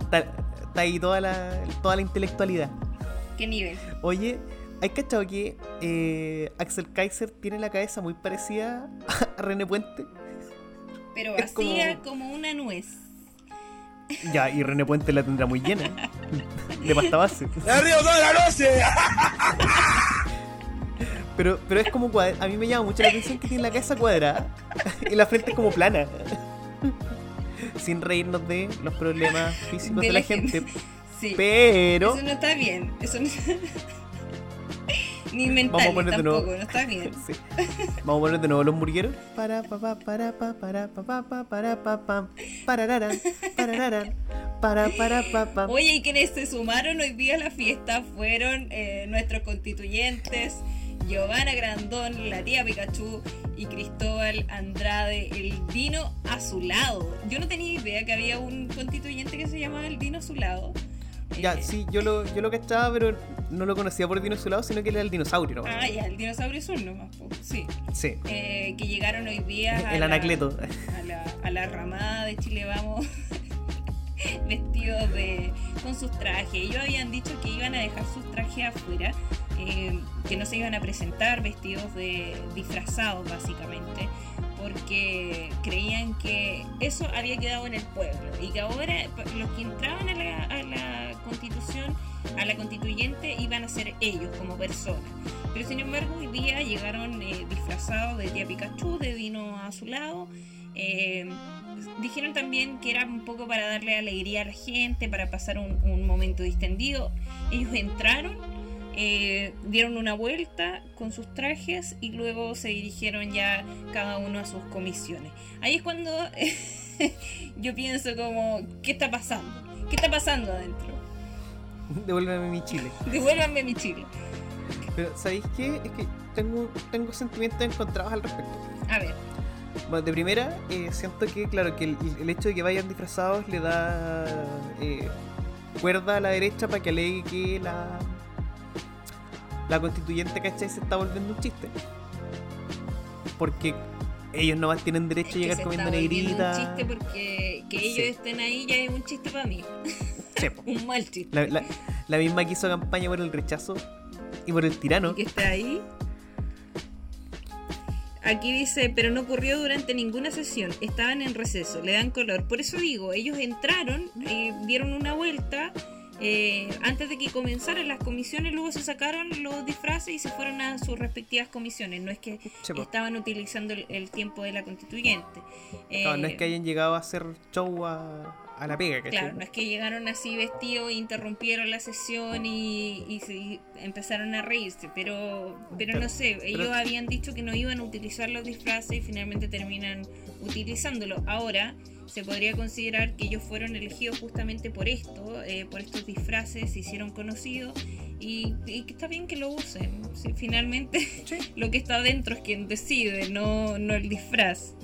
A: Está, está ahí toda la, toda la intelectualidad.
B: ¿Qué nivel?
A: Oye, ¿hay cachado que eh, Axel Kaiser tiene la cabeza muy parecida a René Puente?
B: Pero
A: Es como-
B: vacía como... una nuez.
A: Ya, y René Puente la tendrá muy llena. De pasta base.
C: ¡Arriba toda la noche!
A: Pero, pero es como cuadra- A mí me llama mucho la atención que tiene la cabeza cuadrada y la frente es como plana. Sin reírnos de los problemas físicos de, la gente.
B: Sí.
A: Pero.
B: Eso no está bien. Eso no... Ni mental
A: Vamos a poner de nuevo.
B: tampoco, no está bien.
A: Sí. Vamos a poner de nuevo los murgueros. Para pa pa para pa para pa pa pa para pa. Parararán, parararán, para para pa pam.
B: Oye, y quienes se sumaron hoy día a la fiesta fueron eh, nuestros constituyentes, Giovanna Grandón, la tía Pikachu y Cristóbal Andrade, el Dino Azulado. Yo no tenía idea que había un constituyente que se llamaba el Dino Azulado.
A: Ya, sí, yo lo, yo lo cachaba, pero no lo conocía por dinosaurio, sino que era el dinosaurio, ¿no?
B: Ah, ya, el dinosaurio azul nomás, sí.
A: Sí.
B: Eh, que llegaron hoy día a
A: El
B: la-
A: anacleto.
B: a la, a la ramada de Chile Vamos vestidos de con sus trajes. Ellos habían dicho que iban a dejar sus trajes afuera, eh, que no se iban a presentar vestidos de disfrazados básicamente, porque creían que eso había quedado en el pueblo y que ahora los que entraban a la, a la constitución, a la constituyente, iban a ser ellos como personas. Pero sin embargo hoy día llegaron eh, disfrazados de tía Pikachu, de Dino Azulado. Eh, dijeron también que era un poco para darle alegría a la gente, para pasar un momento distendido. Ellos entraron, eh, dieron una vuelta con sus trajes y luego se dirigieron ya cada uno a sus comisiones. Ahí es cuando yo pienso como, ¿qué está pasando? ¿Qué está pasando adentro?
A: Devuélveme mi chile.
B: Devuélvanme mi chile.
A: Pero, ¿sabéis qué? Es que tengo, tengo sentimientos encontrados al respecto.
B: A ver,
A: Bueno, de primera, eh, siento que, claro, que el, el hecho de que vayan disfrazados le da eh, cuerda a la derecha para que alegue que la, la constituyente, ¿cachai? Se está volviendo un chiste. Porque ellos nomás tienen derecho
B: es
A: a llegar comiendo negrita.
B: un chiste porque que ellos
A: Sí.
B: estén ahí ya es un chiste para mí.
A: Sí.
B: Un mal chiste.
A: la, la- la misma que hizo campaña por el rechazo y por el tirano.
B: Y que está ahí. Aquí dice, pero no ocurrió durante ninguna sesión, estaban en receso, le dan color. Por eso digo, ellos entraron, eh, dieron una vuelta, eh, antes de que comenzaran las comisiones, luego se sacaron los disfraces y se fueron a sus respectivas comisiones. No es que estaban utilizando el, el tiempo de la constituyente.
A: Claro, no
B: Eh,
A: es que hayan llegado a hacer show a, a la pega, ¿cachai?
B: Claro, no es que llegaron así vestidos e interrumpieron la sesión y, y empezaron a reírse, pero, pero
A: Claro,
B: no sé,
A: pero-
B: ellos habían dicho que no iban a utilizar los disfraces y finalmente terminan utilizándolo. Ahora se podría considerar que ellos fueron elegidos justamente por esto, eh, por estos disfraces, se hicieron conocidos y, y que está bien que lo usen. Finalmente lo que está adentro es quien decide, no, no el disfraz.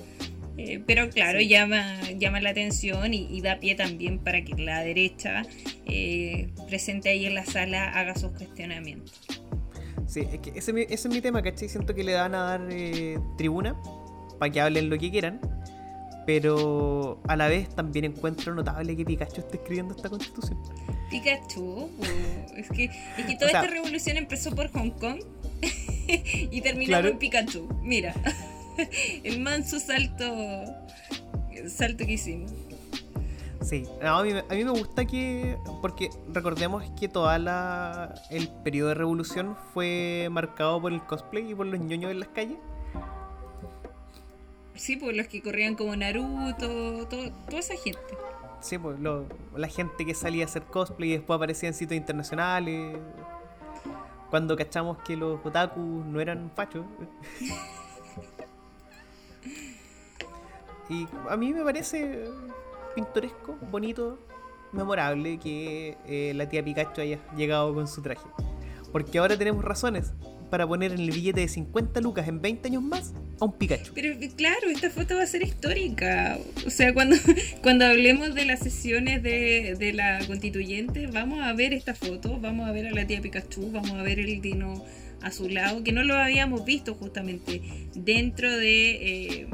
B: Eh, pero claro,
A: Sí.
B: llama, llama la atención y, y da pie también para que la derecha eh, presente ahí en la sala haga sus cuestionamientos.
A: Sí, es que ese, es mi- ese es mi tema, ¿cachai? Siento que le van a dar eh, tribuna para que hablen lo que quieran, pero a la vez también encuentro notable que Pikachu esté escribiendo esta constitución.
B: Pikachu, uh, es que, es que toda
A: O sea-
B: esta revolución empezó por Hong Kong y terminó
A: Claro.
B: en Pikachu. Mira, el manso salto salto que hicimos.
A: Sí, no, a, mí, a mí me gusta que, porque recordemos que todo el periodo de revolución fue marcado por el cosplay y por los ñoños en las calles.
B: Sí, pues los que corrían como Naruto, todo, toda esa gente.
A: Sí, pues la gente que salía a hacer cosplay y después aparecía en sitios internacionales. Cuando cachamos que los otakus no eran fachos. y a mí me parece pintoresco, bonito, memorable que eh, la tía Pikachu haya llegado con su traje. Porque ahora tenemos razones para poner en el billete de 50 lucas en 20 años más a un Pikachu.
B: Pero claro, esta foto va a ser histórica. O sea, cuando, cuando hablemos de las sesiones de, de la constituyente, vamos a ver esta foto, vamos a ver a la tía Pikachu, vamos a ver el dino a su lado, que no lo habíamos visto justamente dentro de, eh,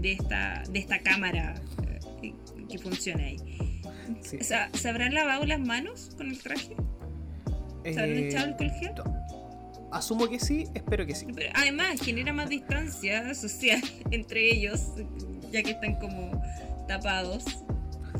B: de, esta, de esta cámara eh, que funciona ahí. Sea, ¿Se habrán lavado las manos con el traje? ¿Se habrán
A: Eh,
B: echado alcohol gel?
A: Asumo que sí, espero que sí.
B: Pero además genera más distancia social entre ellos, ya que están como tapados.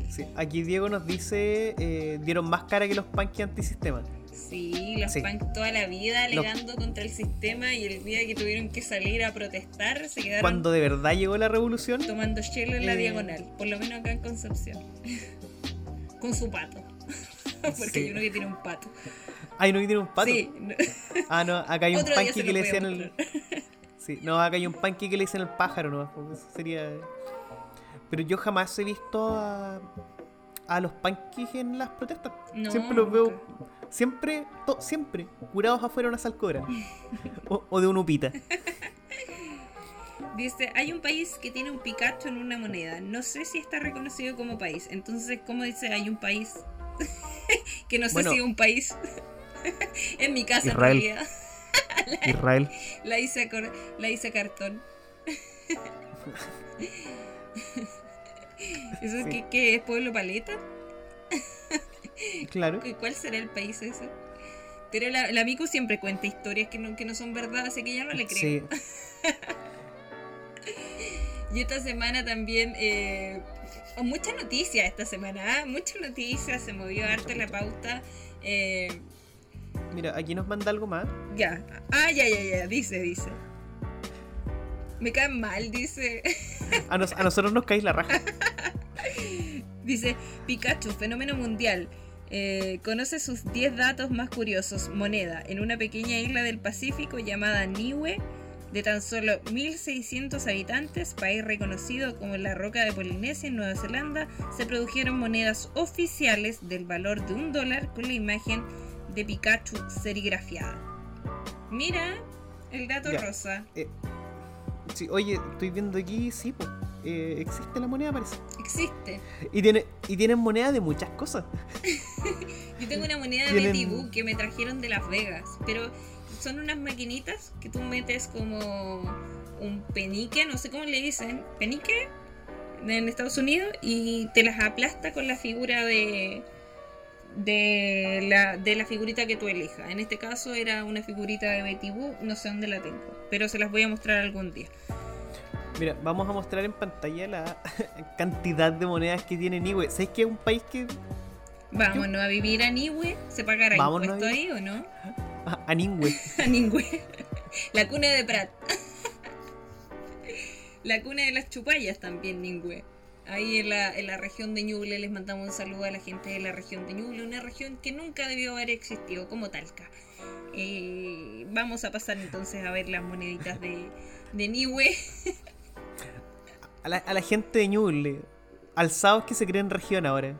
A: Sí, Aquí Diego nos dice, eh, dieron más cara que los punky antisistema.
B: Sí, los
A: Sí.
B: punk toda la vida
A: Los-
B: alegando contra el sistema y el día que tuvieron que salir a protestar se quedaron
A: Cuando de verdad llegó la revolución,
B: tomando chelo en la
A: Eh.
B: diagonal, por lo menos acá en Concepción. Con su pato. Porque
A: Sí.
B: hay uno que tiene un pato.
A: ay no que tiene un pato.
B: Sí,
A: Ah, no, acá hay un
B: se
A: que le decían el. Sí, no, acá hay un punky que le dicen el pájaro, ¿no? Eso sería. Pero yo jamás he visto a, a los punkis en las protestas.
B: No,
A: siempre los veo.
B: nunca.
A: Siempre, to- siempre, curados afuera de una salcobra. o, o de un upita.
B: Dice, hay un país que tiene un Pikachu en una moneda. No sé si está reconocido como país. Entonces, ¿cómo dice hay un país? que no sé
A: Bueno.
B: si es un país. en mi casa,
A: Israel.
B: en realidad.
A: Israel.
B: La hice, a cor- la hice a cartón. ¿Eso
A: Sí.
B: qué, qué es? ¿Pueblo Paleta?
A: Claro.
B: ¿Cu- ¿Cuál será el país ese? Pero la, la Miku siempre cuenta historias que no, que no son verdad, así que ya no le creo.
A: Sí.
B: Y esta semana también, eh, oh, mucha noticia esta semana, ¿ah? mucha noticia, se movió harto la pauta. eh,
A: Mira, aquí nos manda algo más.
B: ya, ah, ya, ya, ya, dice, dice. Me caen mal, dice.
A: A, nos- a nosotros nos caéis la raja.
B: Dice, Pikachu, fenómeno mundial. Eh, conoce sus 10 datos más curiosos. Moneda, en una pequeña isla del Pacífico llamada Niue, de tan solo 1.600 habitantes, país reconocido como la roca de Polinesia en Nueva Zelanda, se produjeron monedas oficiales del valor de un dólar con la imagen de Pikachu serigrafiada. Mira, el dato
A: Ya.
B: rosa.
A: Sí, oye, estoy viendo aquí, sí, po, eh, existe la moneda, parece.
B: Existe.
A: Y, tiene, y tienen moneda de muchas cosas.
B: Yo tengo una moneda de
A: Tienen-
B: Betty Boop que me trajeron de Las Vegas, pero son unas maquinitas que tú metes como un penique, no sé cómo le dicen, penique en Estados Unidos y te las aplasta con la figura de de la, de la figurita que tú elijas. En este caso era una figurita de Betty Boop, no sé dónde la tengo, pero se las voy a mostrar algún día.
A: Mira, vamos a mostrar en pantalla la cantidad de monedas que tiene Niue. ¿Sabes que es un país que.
B: Vámonos a vivir a Niue, ¿se pagará
A: Vámonos
B: impuesto ahí o no?
A: A, a Ningüe.
B: A Ningüe. La cuna de Prat. La cuna de las chupallas también, Ningüe. Ahí en la, en la región de Ñuble les mandamos un saludo a la gente de la región de Ñuble, una región que nunca debió haber existido como Talca. Eh, vamos a pasar entonces a ver las moneditas de, de Niue.
A: A la, a la gente de Ñuble. Alzados que se creen región ahora.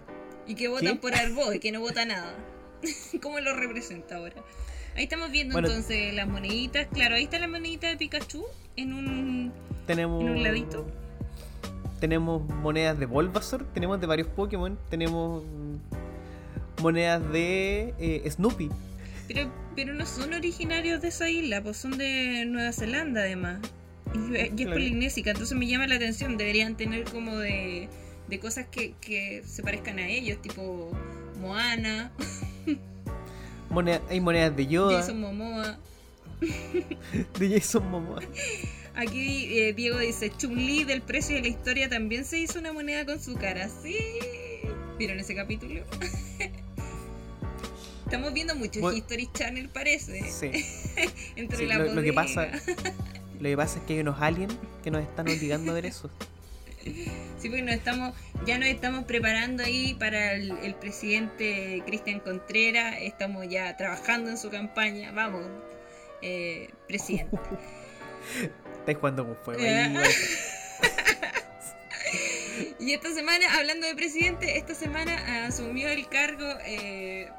B: Y que votan
A: ¿Qué?
B: por Arboe, que no vota nada. ¿Cómo lo representa ahora? Ahí estamos viendo
A: Bueno.
B: entonces las moneditas. Claro, ahí está la monedita de Pikachu en un,
A: Tenemos.
B: en un ladito.
A: Tenemos monedas de Bulbasaur. Tenemos de varios Pokémon. Tenemos monedas de eh, Snoopy.
B: Pero, pero no son originarios de esa isla, pues son de Nueva Zelanda además. Y, es
A: Claro.
B: polinésica, entonces me llama la atención. Deberían tener como de, de cosas que, que se parezcan a ellos, tipo Moana,
A: Moneda- hay monedas de Yoda.
B: Jason Momoa.
A: De Jason Momoa.
B: Aquí eh, Diego dice, Chun-Li del precio de la historia también se hizo una moneda con su cara. Sí. ¿Vieron ese capítulo? Estamos viendo mucho History Channel, parece.
A: Sí. Entre la lo, lo, que pasa, lo que pasa es que hay unos aliens que nos están obligando a ver eso.
B: Sí, porque nos estamos, ya nos estamos preparando ahí para el, presidente Cristian Contreras, estamos ya trabajando en su campaña, vamos, eh, presidente.
A: Estáis jugando con fuego.
B: y esta semana, hablando de presidente, esta semana asumió el cargo eh,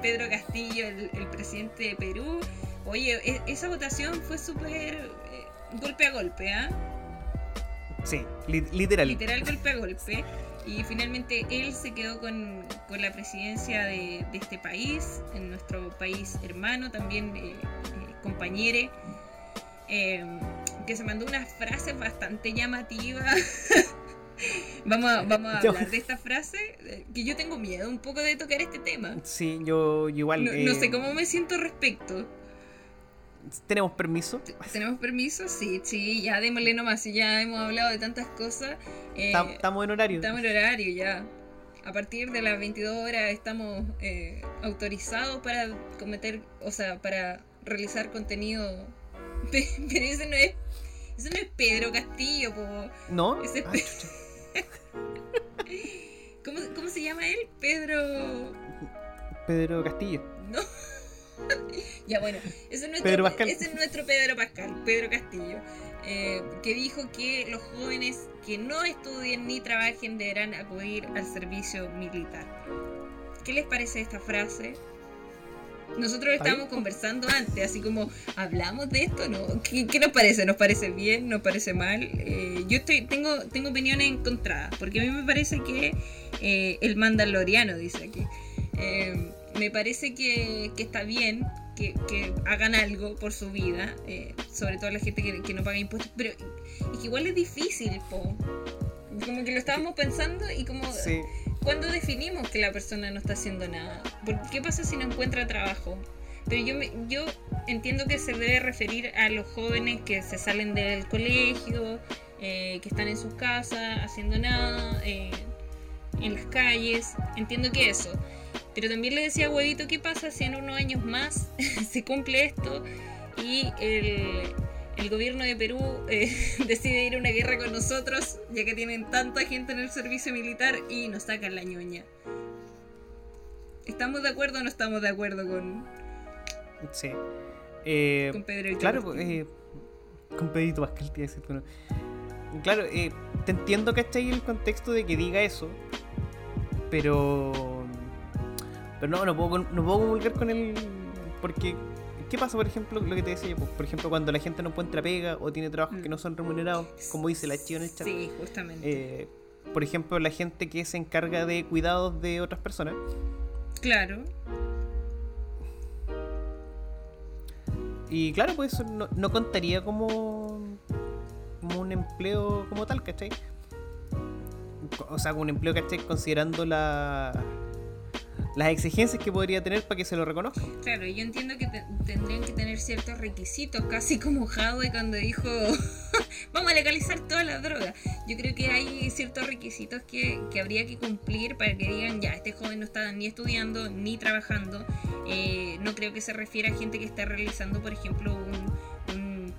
B: Pedro Castillo, el, presidente de Perú. Oye, e, esa votación fue súper golpe a golpe, ¿ah?
A: Sí, literal.
B: Literal golpe a golpe. Y finalmente él se quedó con, la presidencia de, este país, en nuestro país hermano, también eh, eh compañere, em, que se mandó unas frases bastante llamativas. vamos a, vamos a hablar de esta frase, eh, que yo tengo miedo un poco de tocar este tema.
A: Sí, yo igual...
B: no sé eh, cómo me siento respecto.
A: ¿Tenemos permiso?
B: ¿Tenemos permiso? Sí, sí, ya démosle nomás. Ya hemos hablado de tantas cosas.
A: Eh, estamos en horario.
B: Estamos en horario ya. A partir de las 22 horas estamos eh, autorizados para cometer, o sea, para realizar contenido. Pero ese no es, ese no es Pedro Castillo, po.
A: ¿No?
B: Ese es ah, ¿Cómo, ¿Cómo se llama él? Pedro.
A: Pedro Castillo.
B: No. ya bueno, ese es, nuestro, es nuestro Pedro Pascal, Pedro Castillo, eh, que dijo que los jóvenes que no estudien ni trabajen deberán acudir al servicio militar. ¿Qué les parece esta frase? Nosotros estábamos conversando antes, así como, ¿hablamos de esto? ¿No? ¿Qué, nos parece? ¿Nos parece bien? ¿Nos parece mal? Eh, yo estoy, tengo, tengo opiniones encontradas, porque a mí me parece que eh, el mandaloriano dice aquí me parece que, está bien que, hagan algo por su vida, eh, sobre todo la gente que, no paga impuestos, pero es que igual es difícil, po. como que lo estábamos pensando y como... ¿Cuándo definimos que la persona no está haciendo nada? ¿Qué pasa si no encuentra trabajo? Pero yo, yo entiendo que se debe referir a los jóvenes que se salen del colegio, eh, que están en sus casas haciendo nada, eh, en las calles. Entiendo que eso. Pero también le decía a Huevito, ¿qué pasa si en unos años más se cumple esto y el, gobierno de Perú eh, decide ir a una guerra con nosotros, ya que tienen tanta gente en el servicio militar y nos sacan la ñoña? ¿Estamos de acuerdo o no estamos de acuerdo con...
A: Sí. Eh,
B: con Pedro
A: Claro, eh, con Pedrito Pascal, te Claro, eh, te entiendo, ¿cachai? El contexto de que diga eso, pero pero no, no puedo, no puedo con él porque... ¿Qué pasa, por ejemplo, lo que te decía yo? Por ejemplo, cuando la gente no encuentra pega o tiene trabajos que no son remunerados, como dice la chica en el chat.
B: Sí, justamente.
A: Eh, por ejemplo, la gente que se encarga de cuidados de otras personas.
B: Claro.
A: Y claro, pues eso no, no contaría como, como un empleo como tal, ¿cachai? O sea, como un empleo, ¿cachai? Considerando la, las exigencias que podría tener para que se lo reconozca.
B: Claro, yo entiendo que tendrían que tener ciertos requisitos, casi como Howe cuando dijo vamos a legalizar todas las drogas. Yo creo que hay ciertos requisitos que, que, habría que cumplir para que digan, ya, este joven no está ni estudiando ni trabajando. Eh, no creo que se refiera a gente que está realizando, por ejemplo, un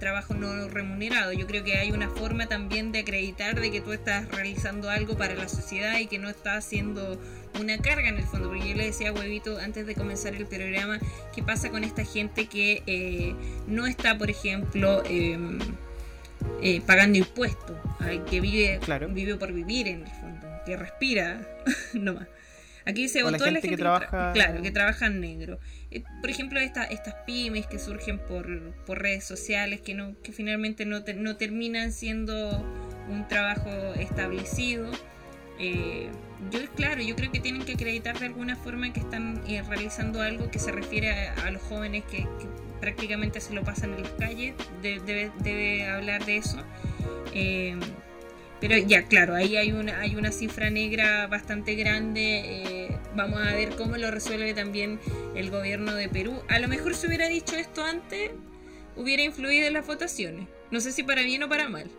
B: trabajo no remunerado. Yo creo que hay una forma también de acreditar de que tú estás realizando algo para la sociedad y que no estás haciendo una carga en el fondo. Porque yo le decía a Huevito antes de comenzar el programa, ¿qué pasa con esta gente que eh, no está, por ejemplo, em, eh, pagando impuestos? Que vive, vive por vivir en el fondo, que respira nomás. Aquí se
A: votó la gente, que, trabaja...
B: claro, que trabaja en negro. Eh, por ejemplo, esta, estas pymes que surgen por, redes sociales, que, no, que finalmente no, no terminan siendo un trabajo establecido. Eh, yo, claro, yo creo que tienen que acreditar de alguna forma que están eh, realizando algo que se refiere a, los jóvenes que, prácticamente se lo pasan en las calles. debe, debe hablar de eso. Pero ya, claro, ahí hay una, hay una cifra negra bastante grande. Vamos a ver cómo lo resuelve también el gobierno de Perú. A lo mejor se hubiera dicho esto antes, hubiera influido en las votaciones. No sé si para bien o para mal.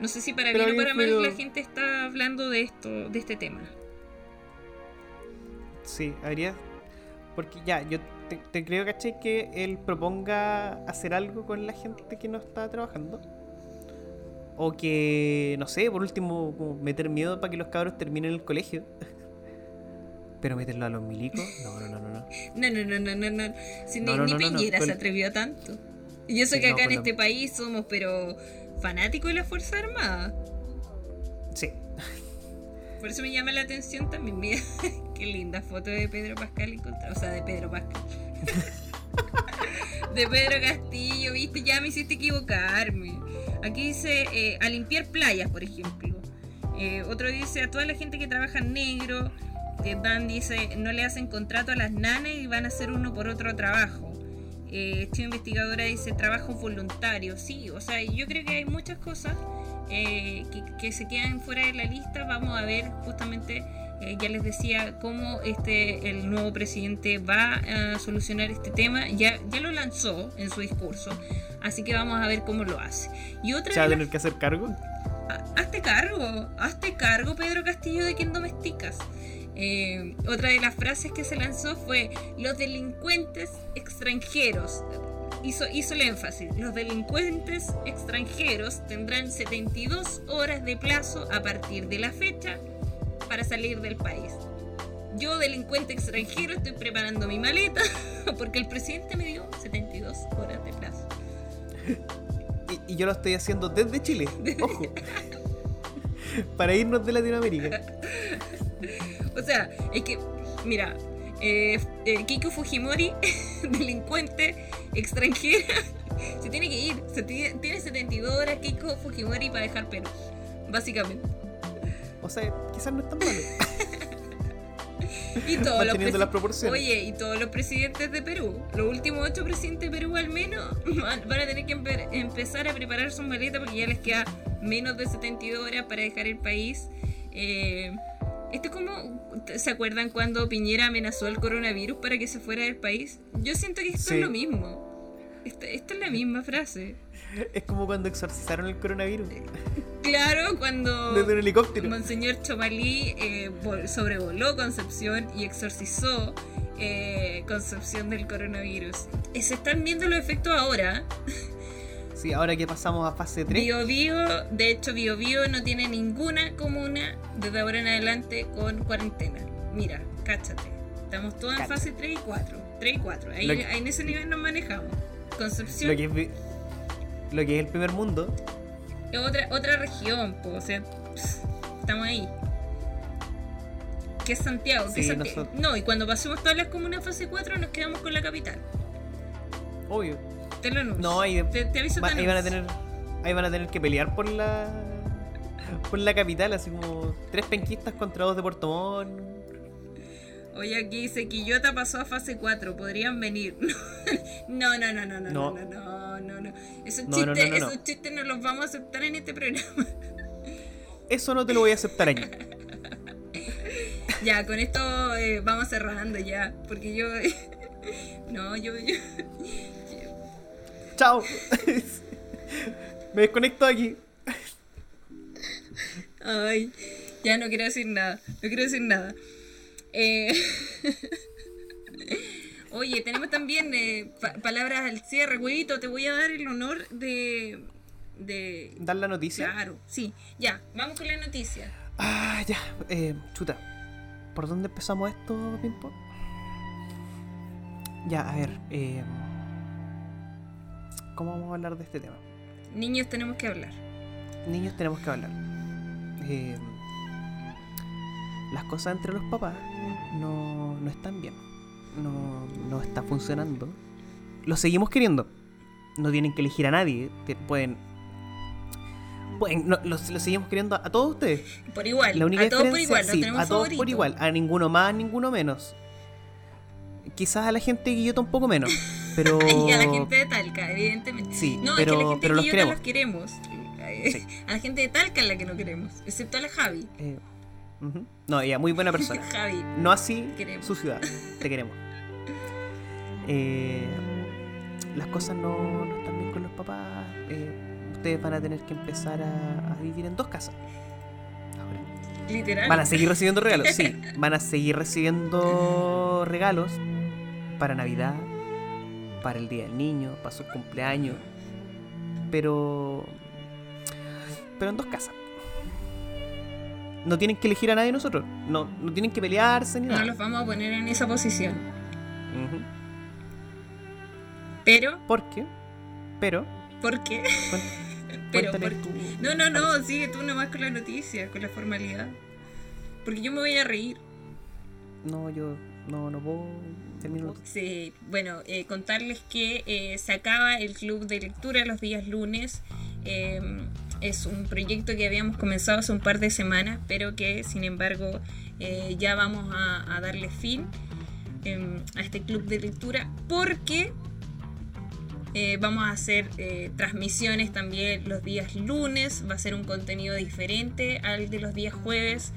B: No sé si para
A: Pero
B: bien o para mal la gente está hablando de esto, de este tema.
A: Sí, habría. Porque ya, yo te, te creo, ¿cachai? Que él proponga hacer algo con la gente que no está trabajando. O que, no sé, por último, como meter miedo para que los cabros terminen el colegio. Pero meterlo a los milicos, no, no, no, no. no.
B: No, no, no, no, no. Si
A: No,
B: ni,
A: no,
B: ni Piñera se atrevió a tanto. Y eso
A: Sí,
B: que acá en este país somos, pero fanáticos de la Fuerza Armada.
A: Sí,
B: Por eso me llama la atención también. Mira, qué linda foto de Pedro Pascal encontré. O sea, de Pedro Pascal. de Pedro Castillo, viste, ya me hiciste equivocarme. Aquí dice eh, a limpiar playas, por ejemplo. Eh, otro dice a toda la gente que trabaja en negro. Eh, Dan dice no le hacen contrato a las nanas y van a hacer uno por otro trabajo. Eh, Chivo Investigadora dice trabajo voluntario. Sí, o sea, yo creo que hay muchas cosas eh, que, que se quedan fuera de la lista. Vamos a ver justamente, eh, ya les decía, cómo este el nuevo presidente va a solucionar este tema. Ya, ya lo lanzó en su discurso, así que vamos a ver cómo lo hace. Y otra
A: se va a tener que hacer cargo.
B: Ha- Hazte cargo, hazte cargo, Pedro Castillo, de quien domesticas. Eh, otra de las frases que se lanzó fue: Los delincuentes extranjeros. Hizo, hizo el énfasis: Los delincuentes extranjeros tendrán 72 horas de plazo a partir de la fecha para salir del país. Yo, delincuente extranjero, estoy preparando mi maleta porque el presidente me dio 72 horas de plazo.
A: Y, y yo lo estoy haciendo desde Chile. Ojo. Para irnos de Latinoamérica.
B: O sea, es que, mira, eh, eh, Kiko Fujimori, delincuente extranjera, se tiene que ir. Se tiene, tiene 72 horas Kiko Fujimori para dejar Perú, básicamente.
A: O sea, quizás no es tan malo.
B: Y todos los
A: las proporciones.
B: Oye, y todos los presidentes de Perú, los últimos ocho presidentes de Perú al menos, van, van a tener que empe- empezar a preparar sus maletas porque ya les queda menos de 72 horas para dejar el país. Eh, esto es como, ¿se acuerdan cuando Piñera amenazó al coronavirus para que se fuera del país? Yo siento que esto
A: Sí.
B: es lo mismo. Esta, esta es la misma frase.
A: Es como cuando exorcizaron el coronavirus.
B: Claro, cuando...
A: Desde un helicóptero.
B: Monseñor Chomalí eh, vol- sobrevoló Concepción y exorcizó eh, Concepción del coronavirus. Eh, Se están viendo los efectos ahora.
A: Sí, ahora que pasamos a fase 3.
B: Bio Bio, de hecho Bio Bio no tiene ninguna comuna desde ahora en adelante con cuarentena. Mira, cáchate. Estamos todos en fase 3 y 4. 3 y 4. Ahí,
A: que-
B: ahí en ese nivel nos manejamos. Concepción
A: Lo que, es, vi- lo que es el primer mundo.
B: es otra, otra región, po, o sea, pss, estamos ahí. ¿Qué es Santiago? ¿Qué es
A: Sí,
B: Santi-
A: nosotros-
B: No, y cuando pasemos todas las comunas fase 4 nos quedamos con la capital.
A: Obvio. No, ahí,
B: te, te aviso,
A: va- ahí van a tener. Ahí van a tener que pelear por la. Por la capital, así como tres penquistas contra dos de Puerto Montt.
B: Oye, aquí dice Quillota pasó a fase 4, podrían venir. No, no, no, no, no, no,
A: No.
B: no, no. Esos
A: no,
B: chistes,
A: no, no.
B: esos chistes no los vamos a aceptar en este programa.
A: Eso no te lo voy a aceptar aquí.
B: ya, con esto eh, vamos cerrando ya, porque yo... no, yo... yo-
A: Chao. Me desconecto de aquí.
B: Ay, ya no quiero decir nada, no quiero decir nada. Eh, Oye, tenemos también eh, pa- palabras al cierre, huevito, te voy a dar el honor de... de...
A: Dar la noticia.
B: Claro, sí, ya, vamos con la noticia.
A: Ah, ya. Eh, chuta. ¿Por dónde empezamos esto, Pimpo? Ya, a ver. eh, ¿Cómo vamos a hablar de este tema?
B: Niños tenemos que hablar.
A: Niños tenemos que hablar. Eh, las cosas entre los papás no, no están bien. No, no está funcionando. Los seguimos queriendo. No tienen que elegir a nadie. Pueden. Pueden, no, los seguimos queriendo a, a todos ustedes.
B: Por igual,
A: La única
B: a todos por igual,
A: sí,
B: tenemos
A: a todos
B: favorito.
A: por igual, a ninguno más, ninguno menos. Quizás a la gente de Quillota un poco menos, pero
B: Y a la gente de Talca, evidentemente.
A: Sí,
B: no,
A: pero-
B: es que la gente
A: pero los
B: los queremos.
A: Sí.
B: A la gente de Talca es la que no queremos, excepto a la Javi.
A: Eh, ujú. no, ella muy buena persona.
B: Javi.
A: No así
B: Queremos.
A: su ciudad. Te queremos. Eh, las cosas no, no están papás, eh, ustedes van a tener que empezar a, a vivir en dos casas. Ahora,
B: Literal.
A: Van a seguir recibiendo regalos, sí. Van a seguir recibiendo regalos para Navidad, para el Día del Niño, para su cumpleaños. Pero. Pero en dos casas. No tienen que elegir a nadie nosotros. No, no tienen que pelearse ni
B: No
A: nada.
B: los vamos a poner en esa posición. Pero,
A: ¿Por qué? Pero.
B: ¿por qué? Pero, ¿por
A: tú.
B: No, no, no, sigue tú nomás con la noticia, con la formalidad. Porque yo me voy a reír.
A: No, yo. No, no puedo. terminar.
B: Sí, bueno, eh, contarles que eh, se acaba el club de lectura los días lunes. Eh, es un proyecto que habíamos comenzado hace un par de semanas, pero que sin embargo eh, ya vamos a, darle fin eh, a este club de lectura porque vamos a hacer transmisiones también los días lunes, va a ser un contenido diferente al de los días jueves.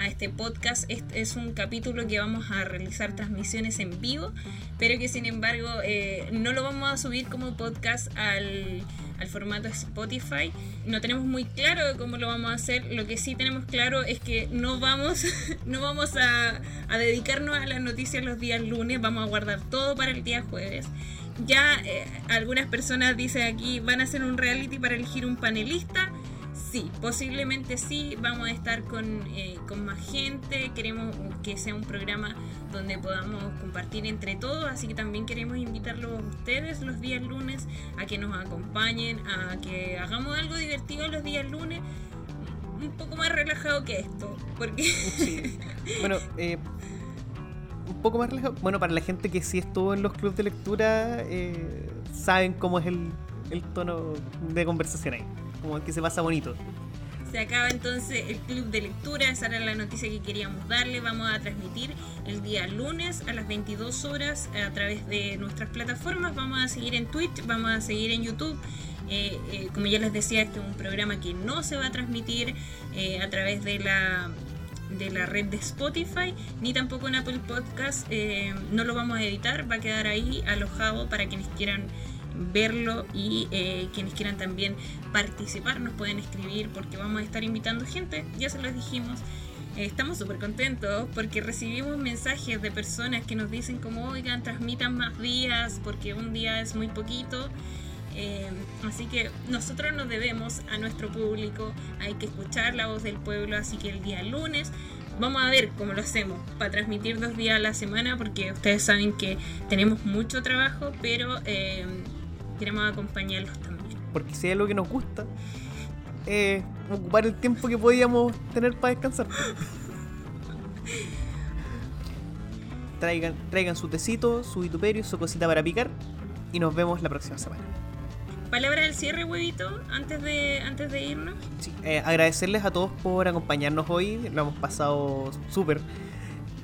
B: A este podcast este es un capítulo que vamos a realizar transmisiones en vivo, pero que sin embargo eh, no lo vamos a subir como podcast al, al formato Spotify. No tenemos muy claro cómo lo vamos a hacer. Lo que sí tenemos claro es que no vamos, no vamos a, a dedicarnos a las noticias los días lunes, vamos a guardar todo para el día jueves. Ya eh, algunas personas dicen aquí, ¿van a hacer un reality para elegir un panelista? Sí, posiblemente sí, vamos a estar con, eh, con más gente, queremos que sea un programa donde podamos compartir entre todos, así que también queremos invitarlos a ustedes los días lunes a que nos acompañen, a que hagamos algo divertido los días lunes, un poco más relajado que esto, porque
A: Sí. Bueno, eh, un poco más relajado. Bueno, para la gente que sí estuvo en los clubes de lectura, eh, saben cómo es el, el tono de conversación ahí. Como que se pasa bonito.
B: Se acaba entonces el club de lectura, esa era la noticia que queríamos darle. Vamos a transmitir el día lunes a las 22 horas a través de nuestras plataformas. Vamos a seguir en Twitch, vamos a seguir en YouTube. Eh, eh, como ya les decía, este es un programa que no se va a transmitir eh, a través de la de la red de Spotify ni tampoco en Apple Podcast no lo vamos a editar va a quedar ahí alojado para quienes quieran verlo y eh, quienes quieran también participar nos pueden escribir porque vamos a estar invitando gente, ya se los dijimos. Eh, estamos súper contentos porque recibimos mensajes de personas que nos dicen como, oigan, transmitan más días porque un día es muy poquito. Eh, así que nosotros nos debemos a nuestro público, hay que escuchar la voz del pueblo, así que el día lunes vamos a ver cómo lo hacemos para transmitir dos días a la semana porque ustedes saben que tenemos mucho trabajo, pero eh, queremos acompañarlos también.
A: Porque si hay algo que nos gusta, eh, ocupar el tiempo que podíamos tener para descansar. Traigan, traigan su tecito, su vituperio, su cosita para picar. Y nos vemos la próxima semana.
B: Palabra del cierre, huevito, antes de, antes de irnos.
A: Sí, eh, agradecerles a todos por acompañarnos hoy. Lo hemos pasado súper.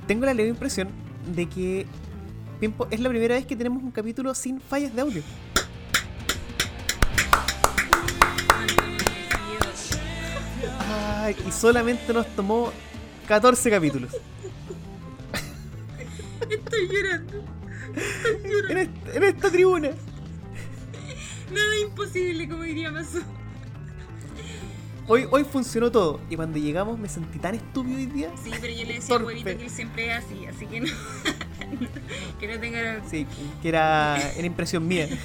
A: Tengo la leve impresión de que es la primera vez que tenemos un capítulo sin fallas de audio. Ay, y solamente nos tomó 14 capítulos.
B: Estoy llorando.
A: En, est- en esta tribuna.
B: Nada imposible, como diría Masu.
A: Hoy, hoy funcionó todo. Y cuando llegamos me sentí tan estúpido hoy día.
B: Sí, pero yo le decía a huevito que él siempre es así, así que no. que no tenga.
A: Sí, que era, era impresión mía.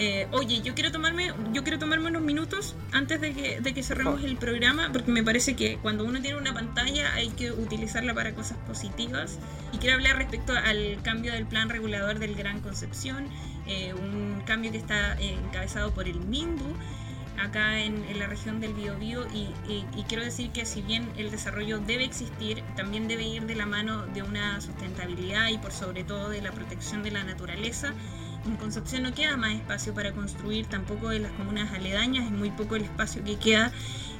B: Eh, oye, yo quiero tomarme, yo quiero tomarme unos minutos antes de que, de que cerremos el programa, porque me parece que cuando uno tiene una pantalla hay que utilizarla para cosas positivas. Y quiero hablar respecto al cambio del plan regulador del Gran Concepción, eh, un cambio que está eh, encabezado por el MINDU acá en, en la región del Biobío y, y- y quiero decir que si bien el desarrollo debe existir, también debe ir de la mano de una sustentabilidad y por sobre todo de la protección de la naturaleza. En Concepción no queda más espacio para construir, tampoco en las comunas aledañas, es muy poco el espacio que queda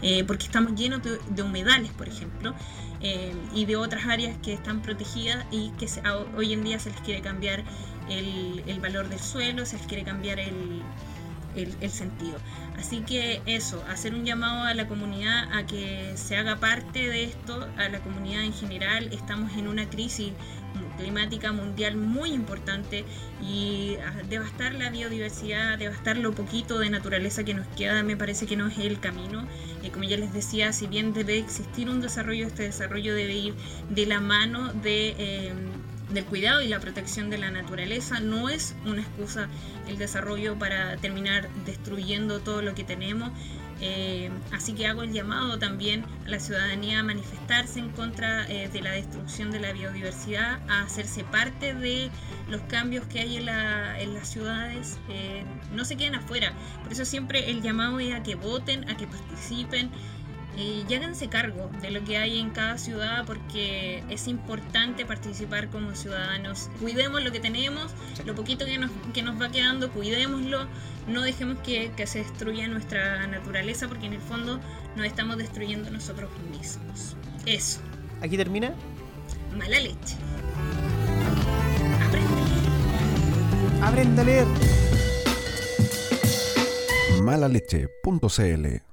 B: eh, porque estamos llenos de, humedales, por ejemplo, eh, y de otras áreas que están protegidas y que hoy en día se les quiere cambiar el, el valor del suelo, se les quiere cambiar el, el, sentido. Así que eso, hacer un llamado a la comunidad a que se haga parte de esto, a la comunidad en general. Estamos en una crisis climática mundial muy importante y devastar la biodiversidad, devastar lo poquito de naturaleza que nos queda, me parece que no es el camino. Eh, como ya les decía, si bien debe existir un desarrollo, este desarrollo debe ir de la mano de... Eh, del cuidado y la protección de la naturaleza no es una excusa el desarrollo para terminar destruyendo todo lo que tenemos. Eh, así que hago el llamado también a la ciudadanía a manifestarse en contra eh, de la destrucción de la biodiversidad, a hacerse parte de los cambios que hay en, las ciudades. Eh, no se queden afuera. Por eso siempre el llamado es a que voten, a que participen y háganse cargo de lo que hay en cada ciudad porque es importante participar como ciudadanos. Cuidemos lo que tenemos, lo poquito que nos, que nos va quedando, cuidémoslo, no dejemos que, que se destruya nuestra naturaleza porque en el fondo nos estamos destruyendo nosotros mismos. Eso.
A: ¿Aquí termina?
B: Mala leche.
A: Aprende a leer.
D: Malaleche.cl